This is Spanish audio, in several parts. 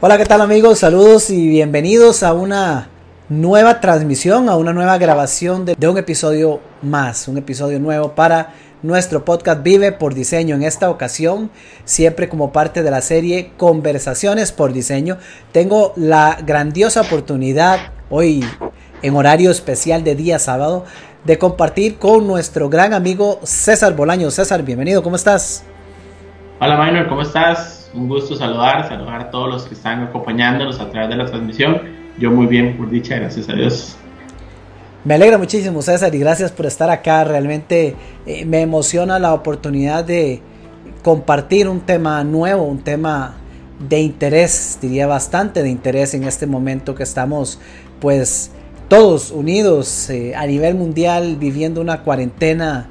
Hola, ¿qué tal amigos? Saludos y bienvenidos a una nueva transmisión, a una nueva grabación de, un episodio más, un episodio nuevo para nuestro podcast Vive por Diseño. En esta ocasión, siempre como parte de la serie Conversaciones por Diseño, tengo la grandiosa oportunidad hoy en horario especial de día sábado de compartir con nuestro gran amigo César Bolaño. César, bienvenido, ¿cómo estás? Hola Minor, ¿cómo estás? Un gusto saludar, saludar a todos los que están acompañándonos a través de la transmisión. Yo muy bien, por dicha, gracias a Dios. Me alegra muchísimo César y gracias por estar acá. Realmente eh, me emociona la oportunidad de compartir un tema nuevo, un tema de interés, diría bastante de interés en este momento que estamos pues todos unidos eh, a nivel mundial viviendo una cuarentena,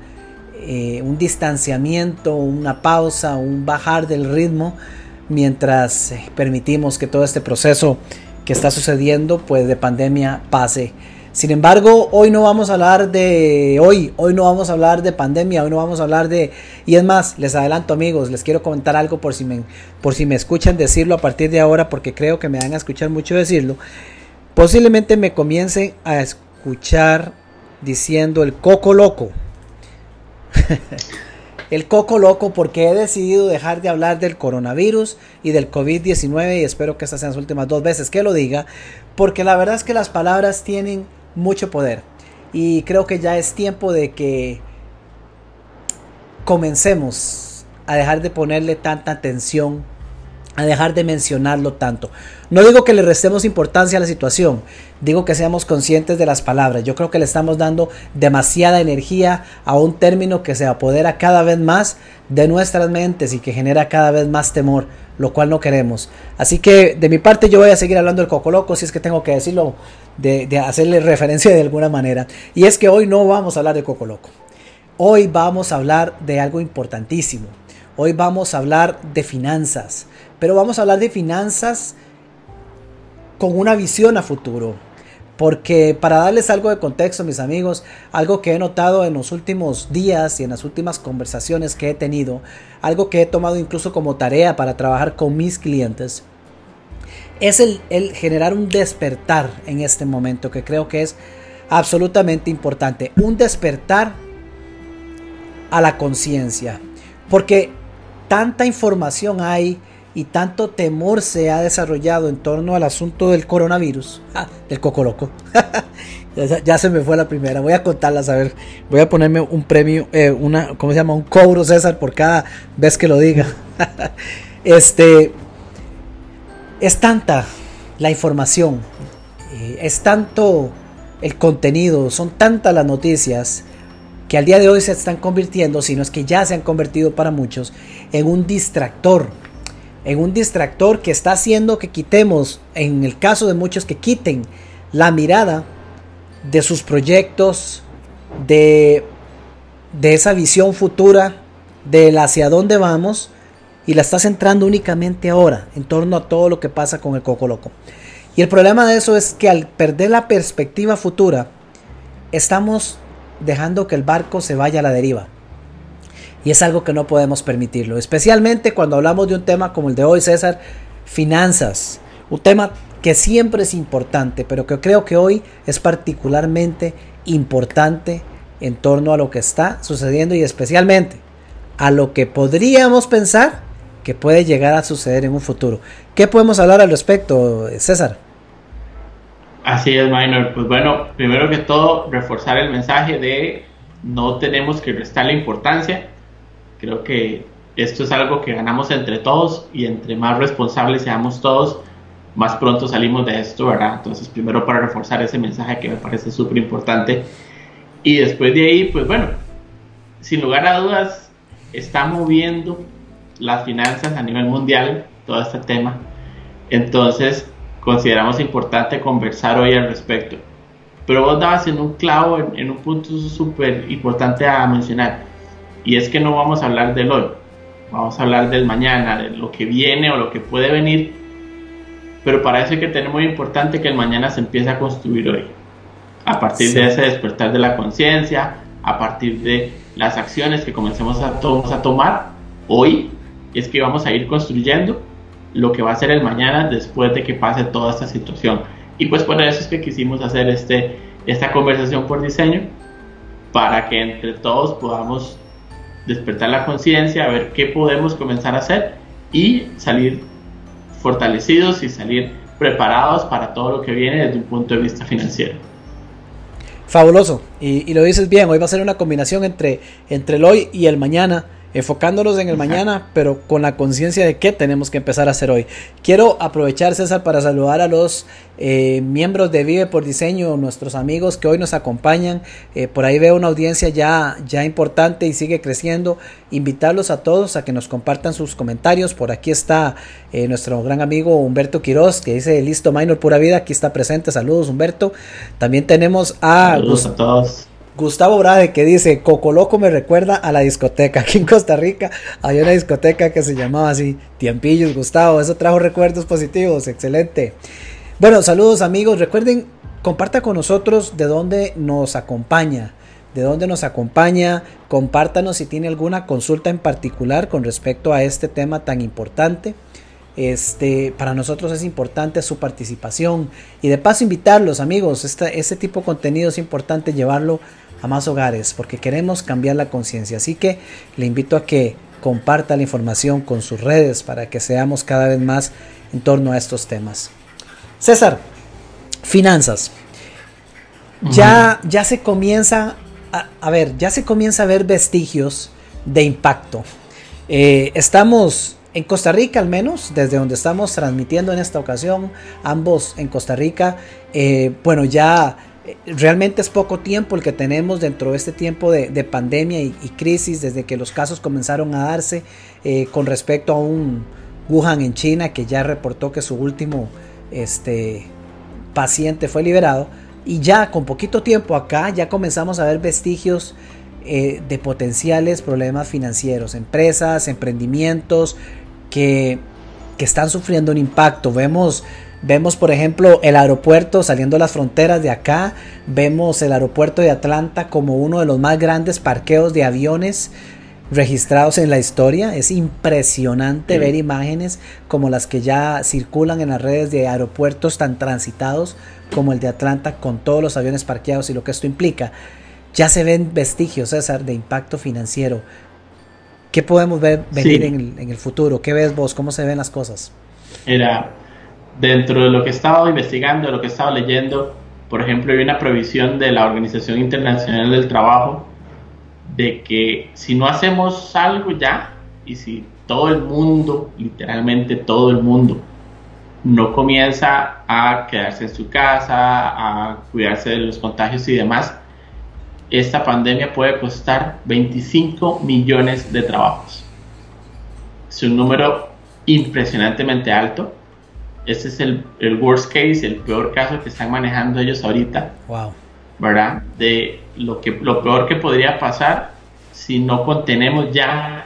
eh, un distanciamiento, una pausa, un bajar del ritmo, mientras eh, permitimos que todo este proceso que está sucediendo pues de pandemia pase. Sin embargo, hoy no vamos a hablar de hoy, hoy no vamos a hablar de pandemia, hoy no vamos a hablar de y es más, les adelanto amigos, les quiero comentar algo por si me por si me escuchan decirlo a partir de ahora porque creo que me van a escuchar mucho decirlo. Posiblemente me comiencen a escuchar diciendo el coco loco. el coco loco porque he decidido dejar de hablar del coronavirus y del COVID-19 y espero que estas sean las últimas dos veces que lo diga porque la verdad es que las palabras tienen mucho poder. Y creo que ya es tiempo de que comencemos a dejar de ponerle tanta atención a dejar de mencionarlo tanto. No digo que le restemos importancia a la situación, digo que seamos conscientes de las palabras. Yo creo que le estamos dando demasiada energía a un término que se apodera cada vez más de nuestras mentes y que genera cada vez más temor, lo cual no queremos. Así que de mi parte yo voy a seguir hablando del coco loco, si es que tengo que decirlo, de, hacerle referencia de alguna manera. Y es que hoy no vamos a hablar de coco loco. Hoy vamos a hablar de algo importantísimo. Hoy vamos a hablar de finanzas pero vamos a hablar de finanzas con una visión a futuro. Porque para darles algo de contexto, mis amigos, algo que he notado en los últimos días y en las últimas conversaciones que he tenido, algo que he tomado incluso como tarea para trabajar con mis clientes, es el, generar un despertar en este momento que creo que es absolutamente importante. Un despertar a la conciencia. Porque tanta información hay y tanto temor se ha desarrollado en torno al asunto del coronavirus, ah, del coco loco. ya, se me fue la primera, voy a contarlas, a ver, voy a ponerme un premio, eh, una, ¿cómo se llama? Un cobro, César, por cada vez que lo diga. este, es tanta la información, eh, es tanto el contenido, son tantas las noticias que al día de hoy se están convirtiendo, sino es que ya se han convertido para muchos, en un distractor en un distractor que está haciendo que quitemos, en el caso de muchos, que quiten la mirada de sus proyectos, de, de esa visión futura, de hacia dónde vamos, y la está centrando únicamente ahora, en torno a todo lo que pasa con el Coco Loco. Y el problema de eso es que al perder la perspectiva futura, estamos dejando que el barco se vaya a la deriva. Y es algo que no podemos permitirlo, especialmente cuando hablamos de un tema como el de hoy, César, finanzas. Un tema que siempre es importante, pero que creo que hoy es particularmente importante en torno a lo que está sucediendo y especialmente a lo que podríamos pensar que puede llegar a suceder en un futuro. ¿Qué podemos hablar al respecto, César? Así es, Minor. Pues bueno, primero que todo, reforzar el mensaje de no tenemos que restarle importancia Creo que esto es algo que ganamos entre todos y entre más responsables seamos todos, más pronto salimos de esto, ¿verdad? Entonces, primero para reforzar ese mensaje que me parece súper importante. Y después de ahí, pues bueno, sin lugar a dudas, está moviendo las finanzas a nivel mundial todo este tema. Entonces, consideramos importante conversar hoy al respecto. Pero vos dabas en un clavo, en, en un punto súper importante a mencionar y es que no vamos a hablar del hoy, vamos a hablar del mañana, de lo que viene o lo que puede venir. Pero para eso hay que tener muy importante que el mañana se empiece a construir hoy. A partir de ese despertar de la conciencia, a partir de las acciones que comencemos a, a tomar hoy, es que vamos a ir construyendo lo que va a ser el mañana después de que pase toda esta situación. Y pues por eso es que quisimos hacer este, esta conversación por diseño, para que entre todos podamos despertar la conciencia, a ver qué podemos comenzar a hacer y salir fortalecidos y salir preparados para todo lo que viene desde un punto de vista financiero. Fabuloso, y, lo dices bien, hoy va a ser una combinación entre, entre el hoy y el mañana enfocándonos en el mañana, pero con la conciencia de qué tenemos que empezar a hacer hoy. Quiero aprovechar, César, para saludar a los eh, miembros de Vive por Diseño, nuestros amigos que hoy nos acompañan. Eh, por ahí veo una audiencia ya, ya importante y sigue creciendo. Invitarlos a todos a que nos compartan sus comentarios. Por aquí está eh, nuestro gran amigo Humberto Quiroz, que dice listo, Minor Pura Vida. Aquí está presente. Saludos, Humberto. También tenemos a... Saludos a todos Gustavo Brade que dice, Coco Loco me recuerda a la discoteca. Aquí en Costa Rica había una discoteca que se llamaba así, Tiempillos, Gustavo. Eso trajo recuerdos positivos, excelente. Bueno, saludos amigos. Recuerden, comparta con nosotros de dónde nos acompaña. De dónde nos acompaña, compártanos si tiene alguna consulta en particular con respecto a este tema tan importante. Este, para nosotros es importante su participación y de paso invitarlos amigos, este, este tipo de contenido es importante llevarlo a más hogares porque queremos cambiar la conciencia. Así que le invito a que comparta la información con sus redes para que seamos cada vez más en torno a estos temas. César, finanzas. Ya, ya se comienza a, ver, ya se comienza a ver vestigios de impacto. Eh, estamos en Costa Rica al menos, desde donde estamos transmitiendo en esta ocasión, ambos en Costa Rica, eh, bueno, ya realmente es poco tiempo el que tenemos dentro de este tiempo de, pandemia y, crisis, desde que los casos comenzaron a darse eh, con respecto a un Wuhan en China que ya reportó que su último este, paciente fue liberado. Y ya con poquito tiempo acá ya comenzamos a ver vestigios eh, de potenciales problemas financieros, empresas, emprendimientos que, que están sufriendo un impacto. Vemos Vemos, por ejemplo, el aeropuerto saliendo de las fronteras de acá. Vemos el aeropuerto de Atlanta como uno de los más grandes parqueos de aviones registrados en la historia. Es impresionante ver imágenes como las que ya circulan en las redes de aeropuertos tan transitados como el de Atlanta con todos los aviones parqueados y lo que esto implica. Ya se ven vestigios, César, de impacto financiero. ¿Qué podemos ver venir en, el, en, el, futuro? ¿Qué ves vos? ¿Cómo se ven las cosas? Era dentro de lo que he estado investigando, de lo que he leyendo, por ejemplo, hay una previsión de la Organización Internacional del Trabajo de que si no hacemos algo ya, y si todo el mundo, literalmente todo el mundo, no comienza a quedarse en su casa, a cuidarse de los contagios y demás, esta pandemia puede costar 25 millones de trabajos. Es un número impresionantemente alto este es el, el, worst case, el peor caso que están manejando ellos ahorita. Wow. ¿Verdad? De lo, que, lo peor que podría pasar si no contenemos ya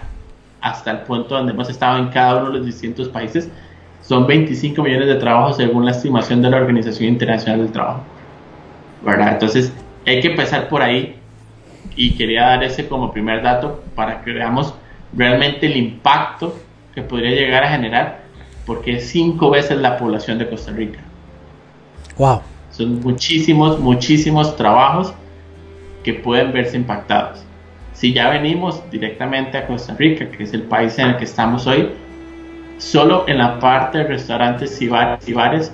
hasta el punto donde hemos estado en cada uno de los distintos países. Son 25 millones de trabajos según la estimación de la Organización Internacional del Trabajo. ¿Verdad? Entonces hay que empezar por ahí y quería dar ese como primer dato para que veamos realmente el impacto que podría llegar a generar porque es cinco veces la población de Costa Rica. Wow. Son muchísimos, muchísimos trabajos que pueden verse impactados. Si ya venimos directamente a Costa Rica, que es el país en el que estamos hoy, solo en la parte de restaurantes y bares, y bares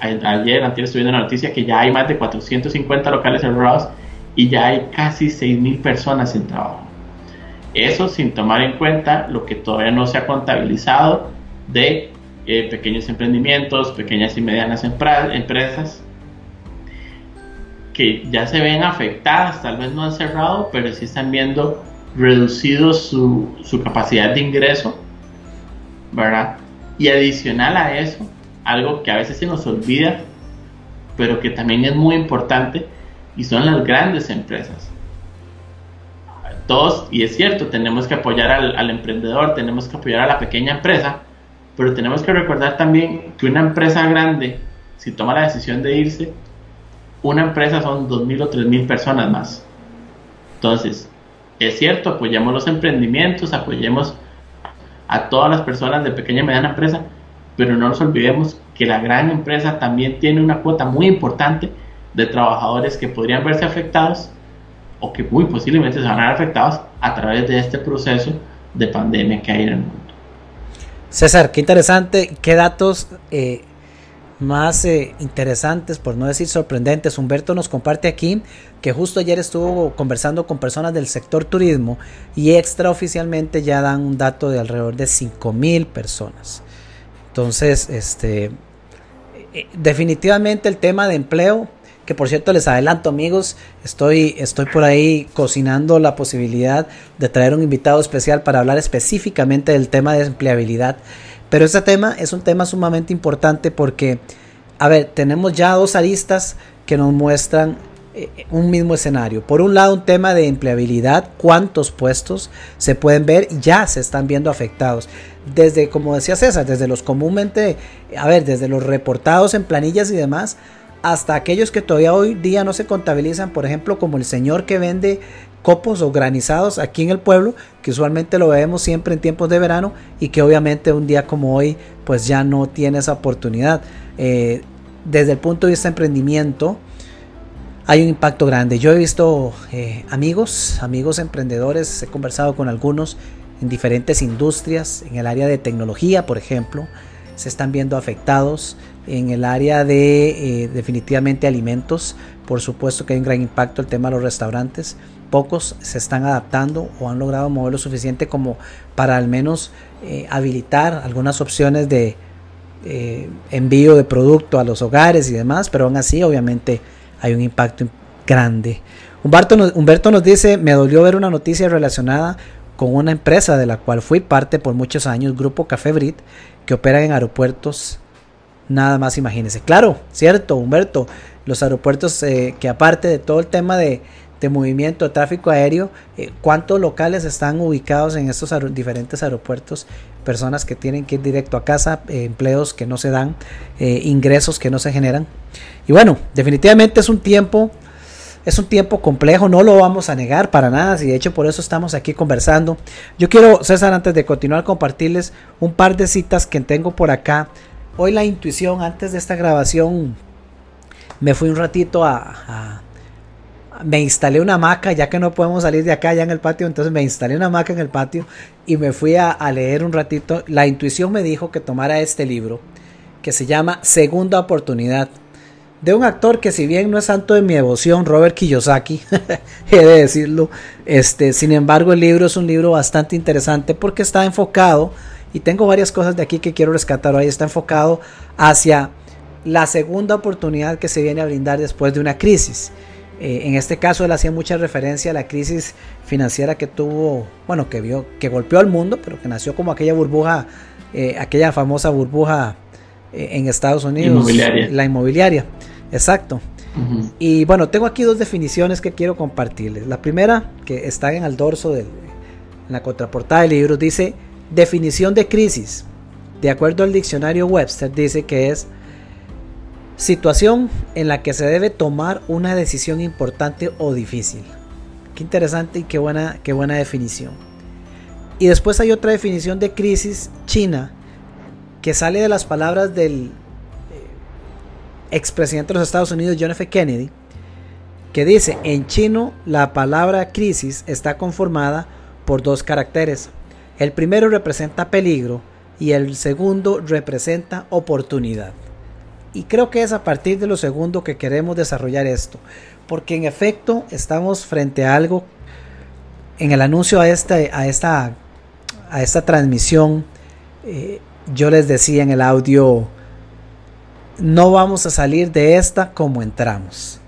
ayer, antes estuve viendo la noticia que ya hay más de 450 locales cerrados y ya hay casi 6.000 personas sin trabajo. Eso sin tomar en cuenta lo que todavía no se ha contabilizado de eh, pequeños emprendimientos, pequeñas y medianas empresas que ya se ven afectadas, tal vez no han cerrado, pero sí están viendo reducido su, su capacidad de ingreso, ¿verdad? Y adicional a eso, algo que a veces se nos olvida, pero que también es muy importante, y son las grandes empresas. Todos, y es cierto, tenemos que apoyar al, al emprendedor, tenemos que apoyar a la pequeña empresa, pero tenemos que recordar también que una empresa grande, si toma la decisión de irse, una empresa son 2.000 o 3.000 personas más. Entonces, es cierto, apoyemos los emprendimientos, apoyemos a todas las personas de pequeña y mediana empresa, pero no nos olvidemos que la gran empresa también tiene una cuota muy importante de trabajadores que podrían verse afectados o que muy posiblemente se van a ver afectados a través de este proceso de pandemia que hay en el mundo. César, qué interesante, qué datos eh, más eh, interesantes, por no decir sorprendentes. Humberto nos comparte aquí que justo ayer estuvo conversando con personas del sector turismo y extraoficialmente ya dan un dato de alrededor de 5 mil personas. Entonces, este, eh, definitivamente el tema de empleo que por cierto les adelanto amigos, estoy, estoy por ahí cocinando la posibilidad de traer un invitado especial para hablar específicamente del tema de empleabilidad. Pero este tema es un tema sumamente importante porque, a ver, tenemos ya dos aristas que nos muestran eh, un mismo escenario. Por un lado, un tema de empleabilidad, cuántos puestos se pueden ver ya se están viendo afectados. Desde, como decía César, desde los comúnmente, a ver, desde los reportados en planillas y demás, hasta aquellos que todavía hoy día no se contabilizan, por ejemplo, como el señor que vende copos o granizados aquí en el pueblo, que usualmente lo vemos siempre en tiempos de verano y que obviamente un día como hoy pues ya no tiene esa oportunidad. Eh, desde el punto de vista de emprendimiento, hay un impacto grande. Yo he visto eh, amigos, amigos emprendedores, he conversado con algunos en diferentes industrias, en el área de tecnología, por ejemplo, se están viendo afectados en el área de eh, definitivamente alimentos. Por supuesto que hay un gran impacto el tema de los restaurantes. Pocos se están adaptando o han logrado mover lo suficiente como para al menos eh, habilitar algunas opciones de eh, envío de producto a los hogares y demás, pero aún así obviamente hay un impacto grande. Humberto Humberto nos dice, me dolió ver una noticia relacionada con una empresa de la cual fui parte por muchos años, Grupo Café Brit, que opera en aeropuertos Nada más imagínense. Claro, cierto, Humberto. Los aeropuertos eh, que aparte de todo el tema de, movimiento de tráfico aéreo, eh, ¿cuántos locales están ubicados en estos diferentes aeropuertos? Personas que tienen que ir directo a casa, eh, empleos que no se dan, ingresos que no se generan. Y bueno, definitivamente es un tiempo, es un tiempo complejo, no lo vamos a negar para nada, y de hecho por eso estamos aquí conversando. Yo quiero, César, antes de continuar, compartirles un par de citas que tengo por acá Hoy la intuición, antes de esta grabación, me fui un ratito a, me instalé una hamaca, ya que no podemos salir de acá, ya en el patio, entonces me instalé una hamaca en el patio y me fui a, leer un ratito. La intuición me dijo que tomara este libro, que se llama Segunda Oportunidad, de un actor que si bien no es santo de mi devoción, Robert Kiyosaki, he de decirlo, este, sin embargo el libro es un libro bastante interesante porque está enfocado y tengo varias cosas de aquí que quiero rescatar hoy. Está enfocado hacia la segunda oportunidad que se viene a brindar después de una crisis. Eh, en este caso él hacía mucha referencia a la crisis financiera que tuvo, bueno, que vio, que golpeó al mundo, pero que nació como aquella burbuja, eh, aquella famosa burbuja eh, en Estados Unidos, la inmobiliaria, exacto. Y bueno, tengo aquí dos definiciones que quiero compartirles. La primera, que está en el dorso, de en la contraportada del libro, dice Definición de crisis. De acuerdo al diccionario Webster, dice que es situación en la que se debe tomar una decisión importante o difícil. Qué interesante y qué buena, qué buena definición. Y después hay otra definición de crisis china que sale de las palabras del eh, expresidente de los Estados Unidos, John F. Kennedy, que dice, en chino la palabra crisis está conformada por dos caracteres, el primero representa peligro y el segundo representa oportunidad. Y creo que es a partir de lo segundo que queremos desarrollar esto, porque en efecto estamos frente a algo en el anuncio a esta, a esta, a esta transmisión. Eh, yo les decía en el audio, no vamos a salir de esta como entramos.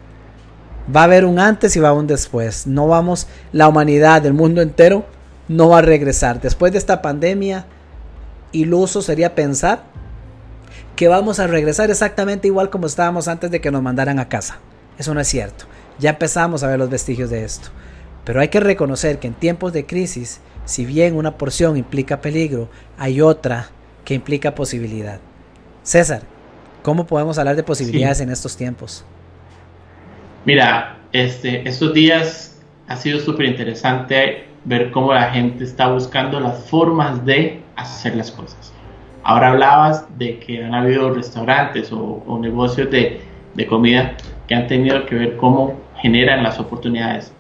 Va a haber un antes y va a haber un después. No vamos, la humanidad, el mundo entero, no va a regresar. Después de esta pandemia, iluso sería pensar que vamos a regresar exactamente igual como estábamos antes de que nos mandaran a casa. Eso no es cierto. Ya empezamos a ver los vestigios de esto. Pero hay que reconocer que en tiempos de crisis, si bien una porción implica peligro, hay otra que implica posibilidad. César, ¿cómo podemos hablar de posibilidades en estos tiempos? Mira, este, estos días ha sido súper interesante ver cómo la gente está buscando las formas de hacer las cosas. Ahora hablabas de que han habido restaurantes o, negocios de, de, comida que han tenido que ver cómo generan las oportunidades.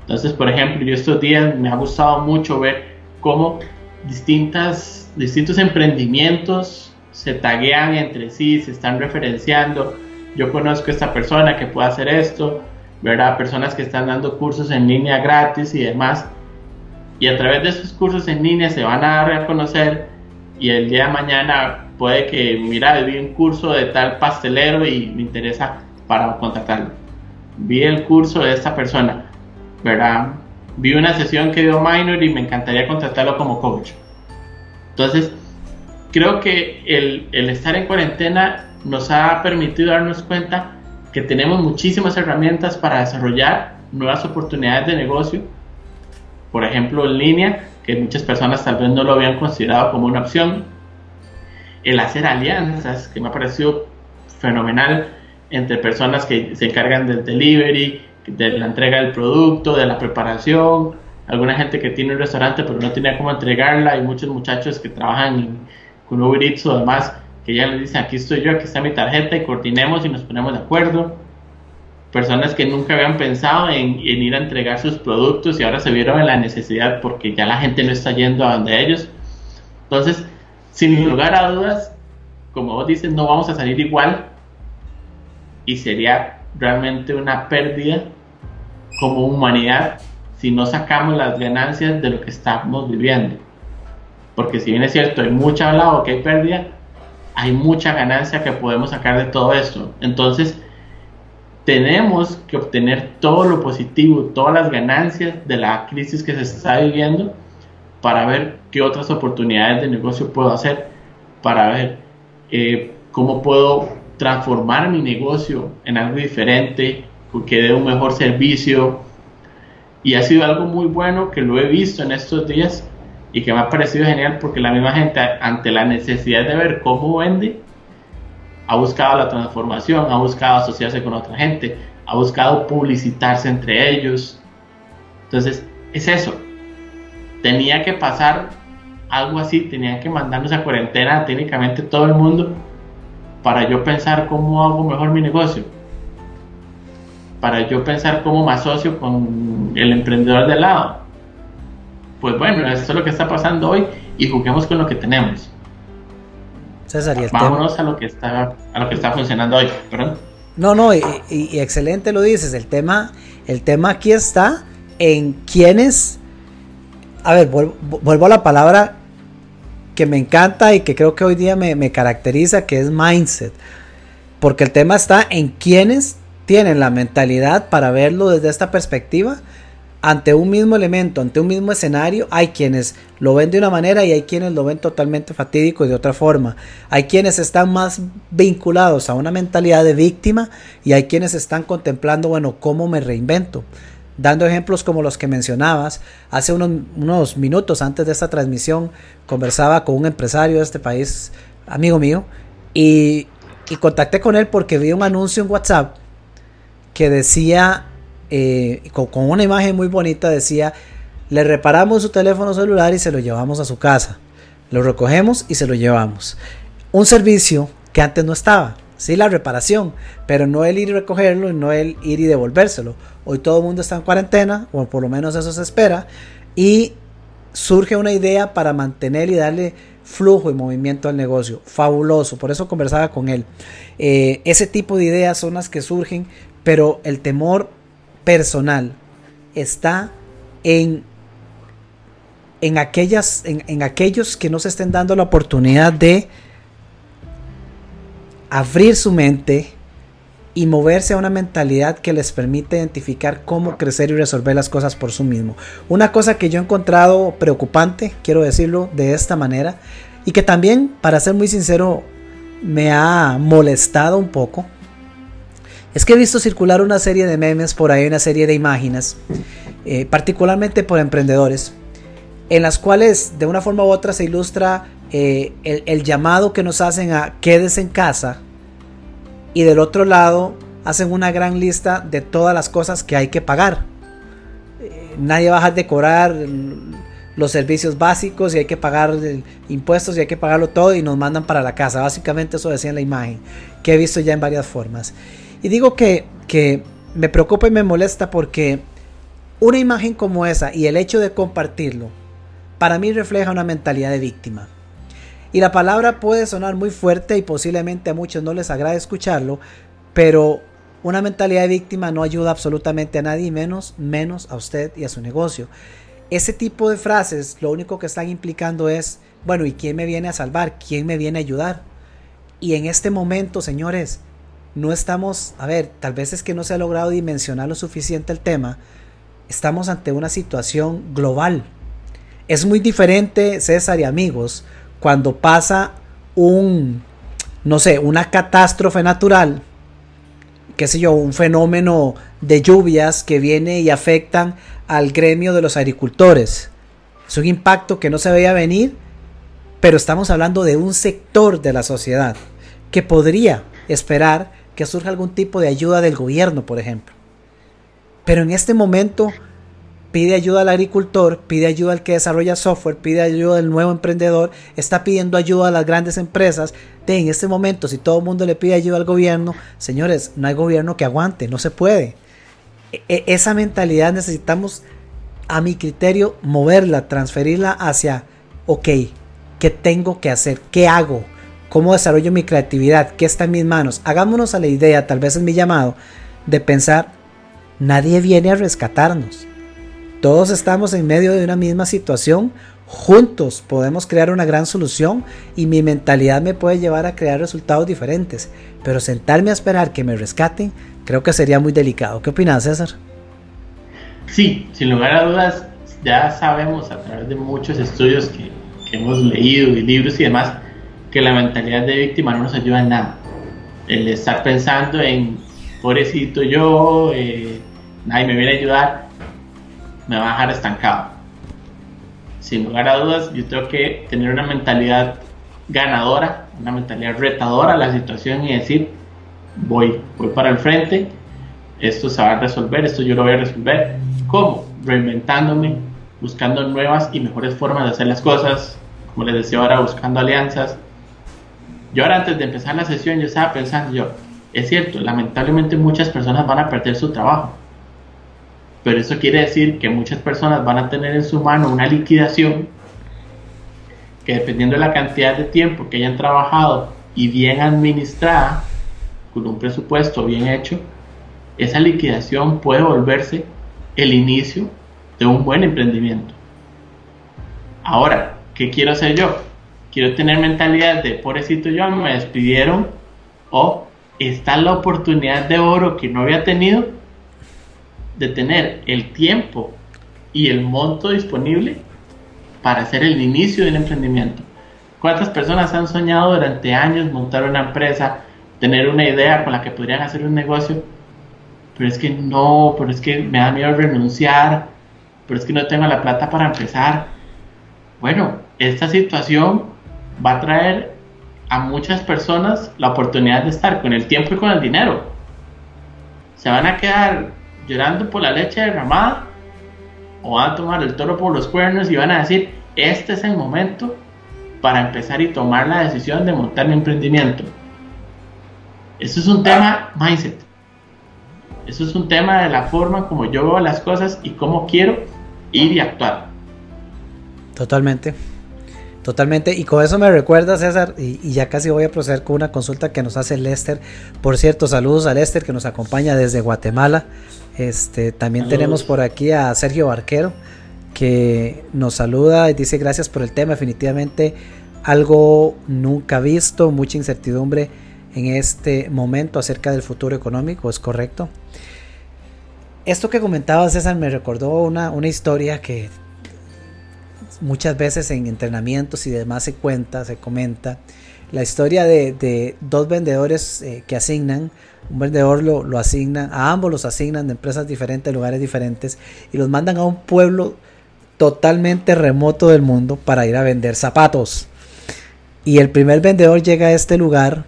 Entonces, por ejemplo, yo estos días me ha gustado mucho ver cómo distintas, distintos emprendimientos se taguean entre sí, se están referenciando. Yo conozco a esta persona que puede hacer esto, ¿verdad? Personas que están dando cursos en línea gratis y demás. Y a través de esos cursos en línea se van a reconocer y el día de mañana puede que, mira, vi un curso de tal pastelero y me interesa para contactarlo. Vi el curso de esta persona, ¿verdad? Vi una sesión que dio Minor y me encantaría contratarlo como coach. Entonces, creo que el, el estar en cuarentena nos ha permitido darnos cuenta que tenemos muchísimas herramientas para desarrollar nuevas oportunidades de negocio, por ejemplo en línea, que muchas personas tal vez no lo habían considerado como una opción, el hacer alianzas, que me ha parecido fenomenal entre personas que se encargan del delivery, de la entrega del producto, de la preparación, alguna gente que tiene un restaurante pero no tiene cómo entregarla, hay muchos muchachos que trabajan con Uber Eats o demás que ya les dicen aquí estoy yo, aquí está mi tarjeta y coordinemos y nos ponemos de acuerdo. Personas que nunca habían pensado en, ir a entregar sus productos y ahora se vieron en la necesidad porque ya la gente no está yendo a donde ellos. Entonces, sin lugar a dudas, como vos dices, no vamos a salir igual y sería realmente una pérdida como humanidad si no sacamos las ganancias de lo que estamos viviendo. Porque si bien es cierto, hay mucha hablado que hay pérdida, hay mucha ganancia que podemos sacar de todo esto. Entonces, tenemos que obtener todo lo positivo, todas las ganancias de la crisis que se está viviendo para ver qué otras oportunidades de negocio puedo hacer, para ver eh, cómo puedo transformar mi negocio en algo diferente, que dé un mejor servicio. Y ha sido algo muy bueno que lo he visto en estos días y que me ha parecido genial porque la misma gente ante la necesidad de ver cómo vende, ha buscado la transformación, ha buscado asociarse con otra gente, ha buscado publicitarse entre ellos. Entonces, es eso. Tenía que pasar algo así, tenía que mandarnos a cuarentena técnicamente todo el mundo para yo pensar cómo hago mejor mi negocio. Para yo pensar cómo me asocio con el emprendedor de lado pues bueno, esto es lo que está pasando hoy y juguemos con lo que tenemos. César, ¿y Vámonos a lo que está a lo que está funcionando hoy, ¿perdón? No, no, y, excelente lo dices. El tema, el tema aquí está en quienes. A ver, vuelvo, a la palabra que me encanta y que creo que hoy día me, me caracteriza, que es mindset. Porque el tema está en quienes tienen la mentalidad para verlo desde esta perspectiva ante un mismo elemento, ante un mismo escenario, hay quienes lo ven de una manera y hay quienes lo ven totalmente fatídico y de otra forma. Hay quienes están más vinculados a una mentalidad de víctima y hay quienes están contemplando, bueno, ¿cómo me reinvento? Dando ejemplos como los que mencionabas, hace unos, unos minutos antes de esta transmisión conversaba con un empresario de este país, amigo mío, y, y contacté con él porque vi un anuncio en WhatsApp que decía eh, con, una imagen muy bonita decía, le reparamos su teléfono celular y se lo llevamos a su casa. Lo recogemos y se lo llevamos. Un servicio que antes no estaba. Sí, la reparación, pero no el ir y recogerlo y no el ir y devolvérselo. Hoy todo el mundo está en cuarentena, o por lo menos eso se espera, y surge una idea para mantener y darle flujo y movimiento al negocio. Fabuloso, por eso conversaba con él. Eh, ese tipo de ideas son las que surgen, pero el temor personal está en, en, aquellas, en, aquellos que no se estén dando la oportunidad de abrir su mente y moverse a una mentalidad que les permite identificar cómo crecer y resolver las cosas por sí mismo. Una cosa que yo he encontrado preocupante, quiero decirlo de esta manera, y que también, para ser muy sincero, me ha molestado un poco, es que he visto circular una serie de memes por ahí, una serie de imágenes, eh, particularmente por emprendedores, en las cuales de una forma u otra se ilustra eh, el, llamado que nos hacen a quedes en casa y del otro lado hacen una gran lista de todas las cosas que hay que pagar. Eh, nadie va a decorar, los servicios básicos y hay que pagar impuestos y hay que pagarlo todo y nos mandan para la casa. Básicamente eso decía en la imagen, que he visto ya en varias formas. Y digo que, que me preocupa y me molesta porque una imagen como esa y el hecho de compartirlo, para mí refleja una mentalidad de víctima. Y la palabra puede sonar muy fuerte y posiblemente a muchos no les agrade escucharlo, pero una mentalidad de víctima no ayuda absolutamente a nadie, menos, menos a usted y a su negocio. Ese tipo de frases lo único que están implicando es, bueno, ¿y quién me viene a salvar? ¿Quién me viene a ayudar? Y en este momento, señores, no estamos, a ver, tal vez es que no se ha logrado dimensionar lo suficiente el tema, estamos ante una situación global. Es muy diferente, César y amigos, cuando pasa un, no sé, una catástrofe natural, qué sé yo, un fenómeno de lluvias que viene y afectan al gremio de los agricultores. Es un impacto que no se veía venir, pero estamos hablando de un sector de la sociedad que podría esperar que surja algún tipo de ayuda del gobierno, por ejemplo. Pero en este momento pide ayuda al agricultor, pide ayuda al que desarrolla software, pide ayuda al nuevo emprendedor, está pidiendo ayuda a las grandes empresas. De en este momento, si todo el mundo le pide ayuda al gobierno, señores, no hay gobierno que aguante, no se puede. E, e, esa mentalidad necesitamos, a mi criterio, moverla, transferirla hacia, ok, ¿qué tengo que hacer? ¿Qué hago? ¿Cómo desarrollo mi creatividad? ¿Qué está en mis manos? Hagámonos a la idea, tal vez es mi llamado, de pensar, nadie viene a rescatarnos. Todos estamos en medio de una misma situación. Juntos podemos crear una gran solución y mi mentalidad me puede llevar a crear resultados diferentes. Pero sentarme a esperar que me rescaten creo que sería muy delicado. ¿Qué opinas, César? Sí, sin lugar a dudas, ya sabemos a través de muchos estudios que, que hemos leído y libros y demás que la mentalidad de víctima no nos ayuda en nada. El estar pensando en, pobrecito yo, eh, nadie me viene a ayudar, me va a dejar estancado. Sin lugar a dudas, yo tengo que tener una mentalidad ganadora, una mentalidad retadora a la situación y decir, voy, voy para el frente, esto se va a resolver, esto yo lo voy a resolver. ¿Cómo? Reinventándome, buscando nuevas y mejores formas de hacer las cosas, como les decía ahora, buscando alianzas, yo ahora antes de empezar la sesión yo estaba pensando yo, es cierto, lamentablemente muchas personas van a perder su trabajo, pero eso quiere decir que muchas personas van a tener en su mano una liquidación que dependiendo de la cantidad de tiempo que hayan trabajado y bien administrada, con un presupuesto bien hecho, esa liquidación puede volverse el inicio de un buen emprendimiento. Ahora, ¿qué quiero hacer yo? Quiero tener mentalidad de pobrecito yo, me despidieron, o está la oportunidad de oro que no había tenido de tener el tiempo y el monto disponible para hacer el inicio de un emprendimiento. ¿Cuántas personas han soñado durante años montar una empresa, tener una idea con la que podrían hacer un negocio? Pero es que no, pero es que me da miedo renunciar, pero es que no tengo la plata para empezar. Bueno, esta situación va a traer a muchas personas la oportunidad de estar con el tiempo y con el dinero. Se van a quedar llorando por la leche derramada o van a tomar el toro por los cuernos y van a decir, este es el momento para empezar y tomar la decisión de montar mi emprendimiento. Eso es un tema mindset. Eso es un tema de la forma como yo veo las cosas y cómo quiero ir y actuar. Totalmente. Totalmente, y con eso me recuerda César, y, ya casi voy a proceder con una consulta que nos hace Lester. Por cierto, saludos a Lester que nos acompaña desde Guatemala. Este, también tenemos por aquí a Sergio Barquero que nos saluda y dice gracias por el tema, definitivamente algo nunca visto, mucha incertidumbre en este momento acerca del futuro económico, ¿es correcto? Esto que comentaba César me recordó una, una historia que muchas veces en entrenamientos y demás se cuenta, se comenta la historia de, dos vendedores eh, que asignan, un vendedor lo, lo, asigna, a ambos los asignan de empresas diferentes, lugares diferentes, y los mandan a un pueblo totalmente remoto del mundo para ir a vender zapatos. Y el primer vendedor llega a este lugar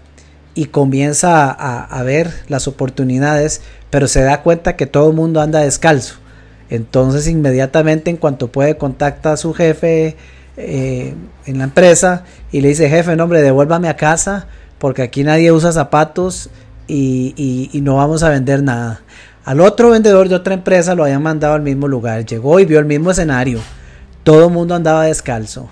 y comienza a ver las oportunidades, pero se da cuenta que todo el mundo anda descalzo Entonces inmediatamente en cuanto puede contacta a su jefe eh, en la empresa y le dice, jefe, nombre, devuélvame a casa porque aquí nadie usa zapatos y, y, no vamos a vender nada. Al otro vendedor de otra empresa lo habían mandado al mismo lugar. Llegó y vio el mismo escenario. Todo el mundo andaba descalzo.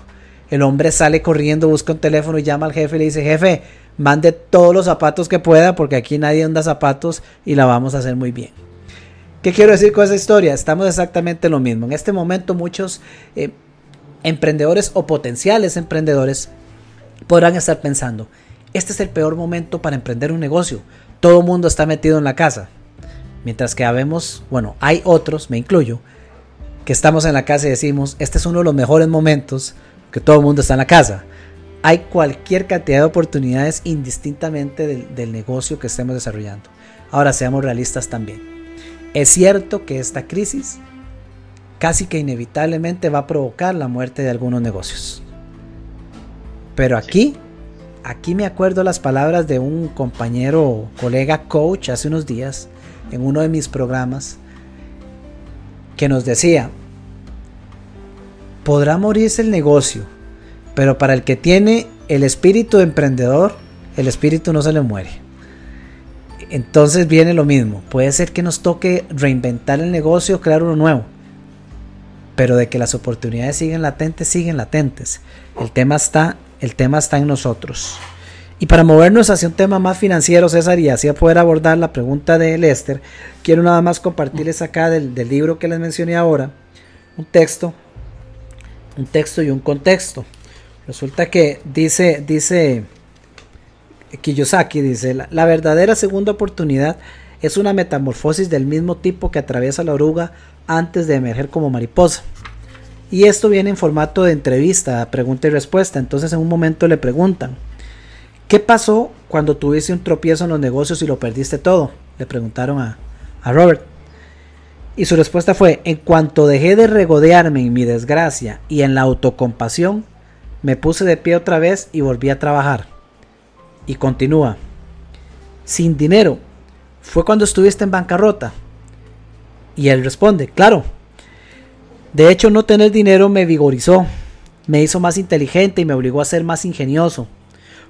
El hombre sale corriendo, busca un teléfono y llama al jefe y le dice, jefe, mande todos los zapatos que pueda porque aquí nadie anda zapatos y la vamos a hacer muy bien. ¿Qué quiero decir con esa historia? Estamos exactamente lo mismo. En este momento muchos eh, emprendedores o potenciales emprendedores podrán estar pensando, este es el peor momento para emprender un negocio. Todo el mundo está metido en la casa. Mientras que habemos, bueno, hay otros, me incluyo, que estamos en la casa y decimos, este es uno de los mejores momentos que todo el mundo está en la casa. Hay cualquier cantidad de oportunidades indistintamente del, negocio que estemos desarrollando. Ahora seamos realistas también. Es cierto que esta crisis casi que inevitablemente va a provocar la muerte de algunos negocios. Pero aquí, aquí me acuerdo las palabras de un compañero, colega coach hace unos días, en uno de mis programas, que nos decía, podrá morirse el negocio, pero para el que tiene el espíritu emprendedor, el espíritu no se le muere. Entonces viene lo mismo. Puede ser que nos toque reinventar el negocio, crear uno nuevo. Pero de que las oportunidades siguen latentes, siguen latentes. El tema está, el tema está en nosotros. Y para movernos hacia un tema más financiero, César, y así poder abordar la pregunta de Lester, quiero nada más compartirles acá del, del libro que les mencioné ahora, un texto, un texto y un contexto. Resulta que dice, dice Kiyosaki, dice, la, verdadera segunda oportunidad es una metamorfosis del mismo tipo que atraviesa la oruga antes de emerger como mariposa. Y esto viene en formato de entrevista, pregunta y respuesta. Entonces en un momento le preguntan, ¿qué pasó cuando tuviste un tropiezo en los negocios y lo perdiste todo? Le preguntaron a, a Robert. Y su respuesta fue, en cuanto dejé de regodearme en mi desgracia y en la autocompasión, me puse de pie otra vez y volví a trabajar. Y continúa. Sin dinero. Fue cuando estuviste en bancarrota. Y él responde, claro. De hecho, no tener dinero me vigorizó, me hizo más inteligente y me obligó a ser más ingenioso.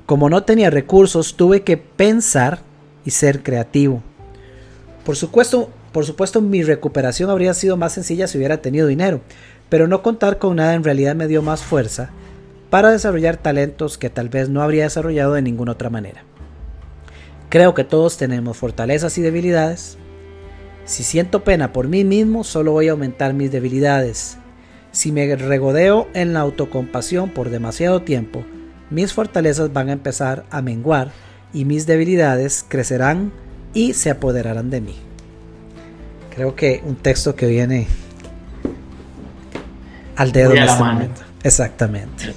Como no tenía recursos, tuve que pensar y ser creativo. Por supuesto, por supuesto, mi recuperación habría sido más sencilla si hubiera tenido dinero, pero no contar con nada en realidad me dio más fuerza para desarrollar talentos que tal vez no habría desarrollado de ninguna otra manera. Creo que todos tenemos fortalezas y debilidades. Si siento pena por mí mismo, solo voy a aumentar mis debilidades. Si me regodeo en la autocompasión por demasiado tiempo, mis fortalezas van a empezar a menguar y mis debilidades crecerán y se apoderarán de mí. Creo que un texto que viene al dedo en este momento. Exactamente.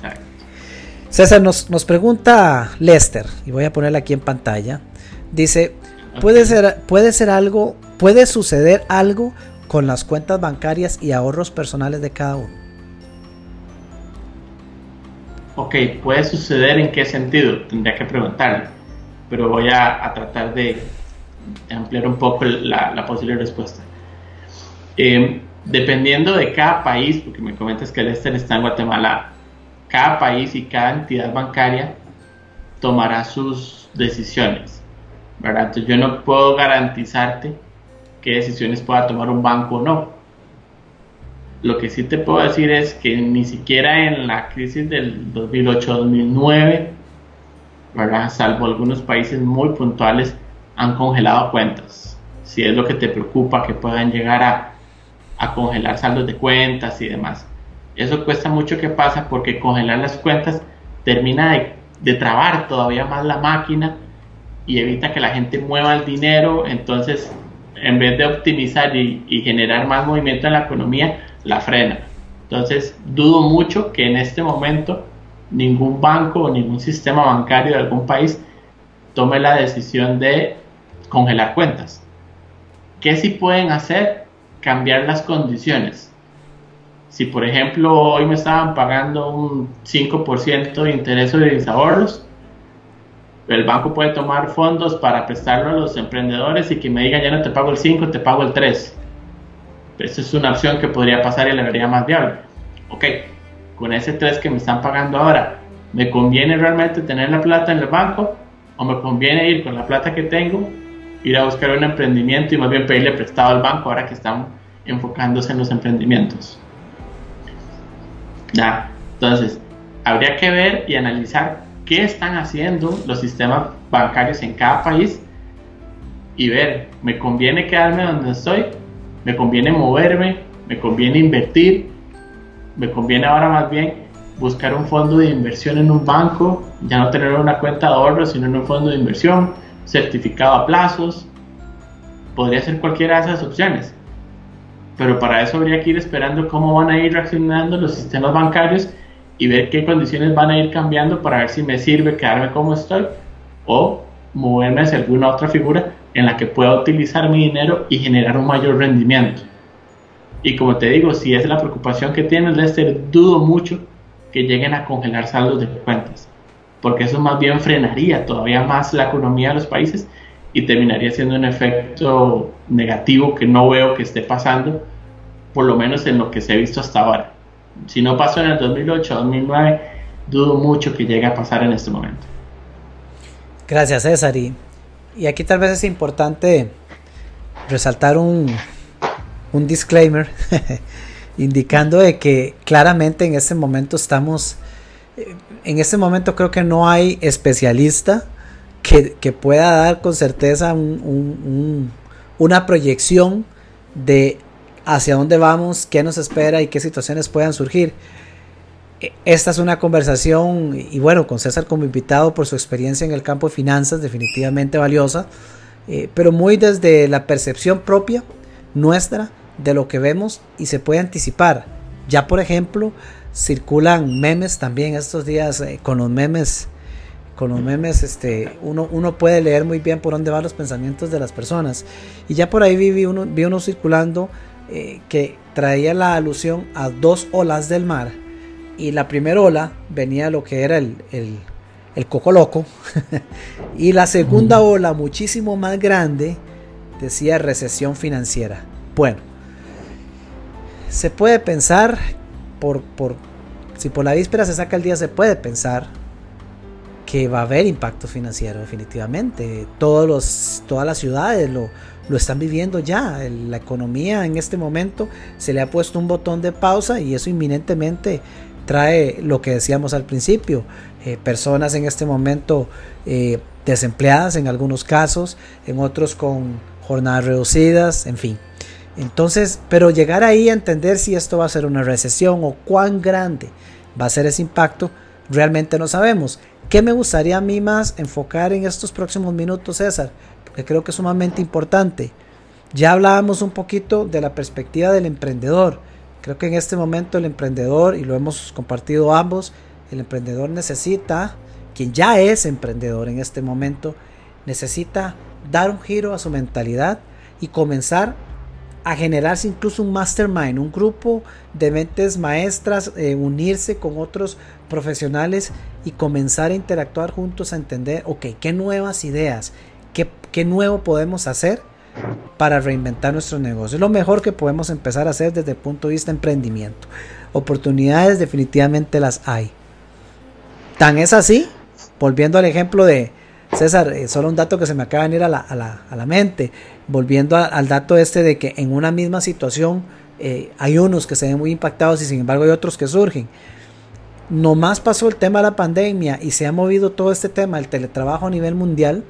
César nos, nos pregunta Lester, y voy a ponerla aquí en pantalla. Dice, ¿puede ser, puede ser algo, puede suceder algo con las cuentas bancarias y ahorros personales de cada uno? Ok, puede suceder en qué sentido, tendría que preguntarle, pero voy a, tratar de, ampliar un poco la, posible respuesta. Eh, dependiendo de cada país, porque me comentas que el Lester está en Guatemala, cada país y cada entidad bancaria tomará sus decisiones, ¿verdad? Entonces yo no puedo garantizarte qué decisiones pueda tomar un banco o no. Lo que sí te puedo decir es que ni siquiera en la crisis del 2008-2009, ¿verdad? Salvo algunos países muy puntuales, han congelado cuentas. Si es lo que te preocupa, que puedan llegar a a congelar saldos de cuentas y demás. Eso cuesta mucho que pasa porque congelar las cuentas termina de, trabar todavía más la máquina y evita que la gente mueva el dinero. Entonces, en vez de optimizar y, y generar más movimiento en la economía, la frena. Entonces, dudo mucho que en este momento ningún banco o ningún sistema bancario de algún país tome la decisión de congelar cuentas. ¿Qué sí pueden hacer? cambiar las condiciones. Si por ejemplo hoy me estaban pagando un 5% de interés sobre mis ahorros, el banco puede tomar fondos para prestarlo a los emprendedores y que me diga ya no te pago el 5, te pago el 3. Esa es una opción que podría pasar y la vería más viable. Ok, con ese 3 que me están pagando ahora, ¿me conviene realmente tener la plata en el banco? ¿O me conviene ir con la plata que tengo, ir a buscar un emprendimiento y más bien pedirle prestado al banco ahora que están enfocándose en los emprendimientos? Ya, entonces, habría que ver y analizar qué están haciendo los sistemas bancarios en cada país y ver, ¿me conviene quedarme donde estoy? ¿Me conviene moverme? ¿Me conviene invertir? ¿Me conviene ahora más bien buscar un fondo de inversión en un banco? Ya no tener una cuenta de ahorro, sino en un fondo de inversión, certificado a plazos. Podría ser cualquiera de esas opciones. Pero para eso habría que ir esperando cómo van a ir reaccionando los sistemas bancarios y ver qué condiciones van a ir cambiando para ver si me sirve quedarme como estoy o moverme hacia alguna otra figura en la que pueda utilizar mi dinero y generar un mayor rendimiento. Y como te digo, si es la preocupación que tienes, Lester, dudo mucho que lleguen a congelar saldos de cuentas, porque eso más bien frenaría todavía más la economía de los países y terminaría siendo un efecto negativo que no veo que esté pasando, por lo menos en lo que se ha visto hasta ahora. Si no pasó en el 2008 2009, dudo mucho que llegue a pasar en este momento. Gracias, César. Y y aquí tal vez es importante resaltar un, un disclaimer indicando de que claramente en este momento estamos, eh, en este momento creo que no hay especialista que, pueda dar con certeza una proyección de hacia dónde vamos, qué nos espera y qué situaciones puedan surgir. Esta es una conversación, y bueno, con César como invitado por su experiencia en el campo de finanzas, definitivamente valiosa, eh, pero muy desde la percepción propia nuestra de lo que vemos y se puede anticipar. Ya, por ejemplo, circulan memes también estos días eh, con los memes. Con los memes, este, uno, uno puede leer muy bien por dónde van los pensamientos de las personas. Y ya por ahí vi, uno, vi uno circulando eh, que traía la alusión a dos olas del mar y la primera ola venía lo que era el, el, coco loco y la segunda ola muchísimo más grande decía recesión financiera. Bueno, se puede pensar por, por si por la víspera se saca el día se puede pensar que va a haber impacto financiero definitivamente. Todos los, todas las ciudades lo, lo están viviendo ya. la economía en este momento se le ha puesto un botón de pausa y eso inminentemente trae lo que decíamos al principio, eh, personas en este momento eh, desempleadas en algunos casos, en otros con jornadas reducidas, en fin. Entonces, pero llegar ahí a entender si esto va a ser una recesión o cuán grande va a ser ese impacto, realmente no sabemos. ¿Qué me gustaría a mí más enfocar en estos próximos minutos, César? Porque creo que es sumamente importante. Ya hablábamos un poquito de la perspectiva del emprendedor, Creo que en este momento el emprendedor, y lo hemos compartido ambos, el emprendedor necesita, quien ya es emprendedor en este momento, necesita dar un giro a su mentalidad y comenzar a generarse incluso un mastermind, un grupo de mentes maestras, eh, unirse con otros profesionales y comenzar a interactuar juntos a entender, ok, qué nuevas ideas, qué, qué nuevo podemos hacer para reinventar nuestro negocio. lo mejor que podemos empezar a hacer desde el punto de vista de emprendimiento. Oportunidades definitivamente las hay. Tan es así, volviendo al ejemplo de César, eh, solo un dato que se me acaba de venir a la, mente, volviendo al dato este de que en una misma situación eh, hay unos que se ven muy impactados y sin embargo hay otros que surgen. Nomás pasó el tema de la pandemia y se ha movido todo este tema del teletrabajo a nivel mundial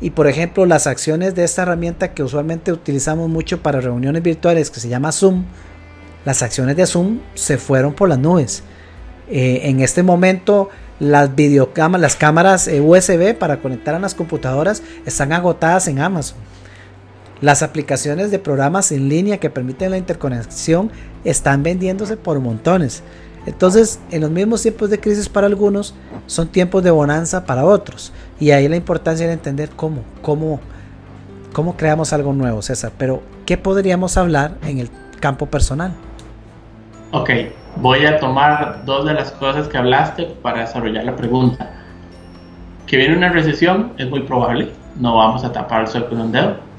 y por ejemplo, las acciones de esta herramienta que usualmente utilizamos mucho para reuniones virtuales, que se llama Zoom, las acciones de Zoom se fueron por las nubes. Eh, en este momento, las videocámaras, las cámaras eh, USB para conectar a las computadoras están agotadas en Amazon. Las aplicaciones de programas en línea que permiten la interconexión están vendiéndose por montones. Entonces, en los mismos tiempos de crisis para algunos, son tiempos de bonanza para otros. Y ahí la importancia de entender cómo, cómo, cómo creamos algo nuevo, César. Pero, ¿qué podríamos hablar en el campo personal? Ok, voy a tomar dos de las cosas que hablaste para desarrollar la pregunta. Que viene una recesión es muy probable, no vamos a tapar el sol con un dedo,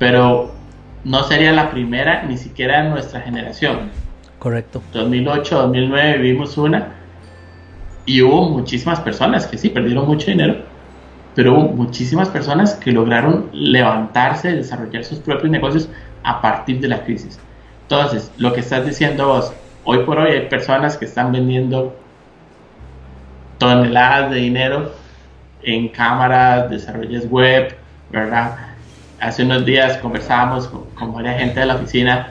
pero no sería la primera ni siquiera en nuestra generación. Correcto. 2008, 2009 vivimos una y hubo muchísimas personas que sí perdieron mucho dinero, pero hubo muchísimas personas que lograron levantarse, desarrollar sus propios negocios a partir de la crisis. Entonces, lo que estás diciendo vos, hoy por hoy hay personas que están vendiendo toneladas de dinero en cámaras, desarrollos web, ¿verdad? Hace unos días conversábamos con, varias gente de la oficina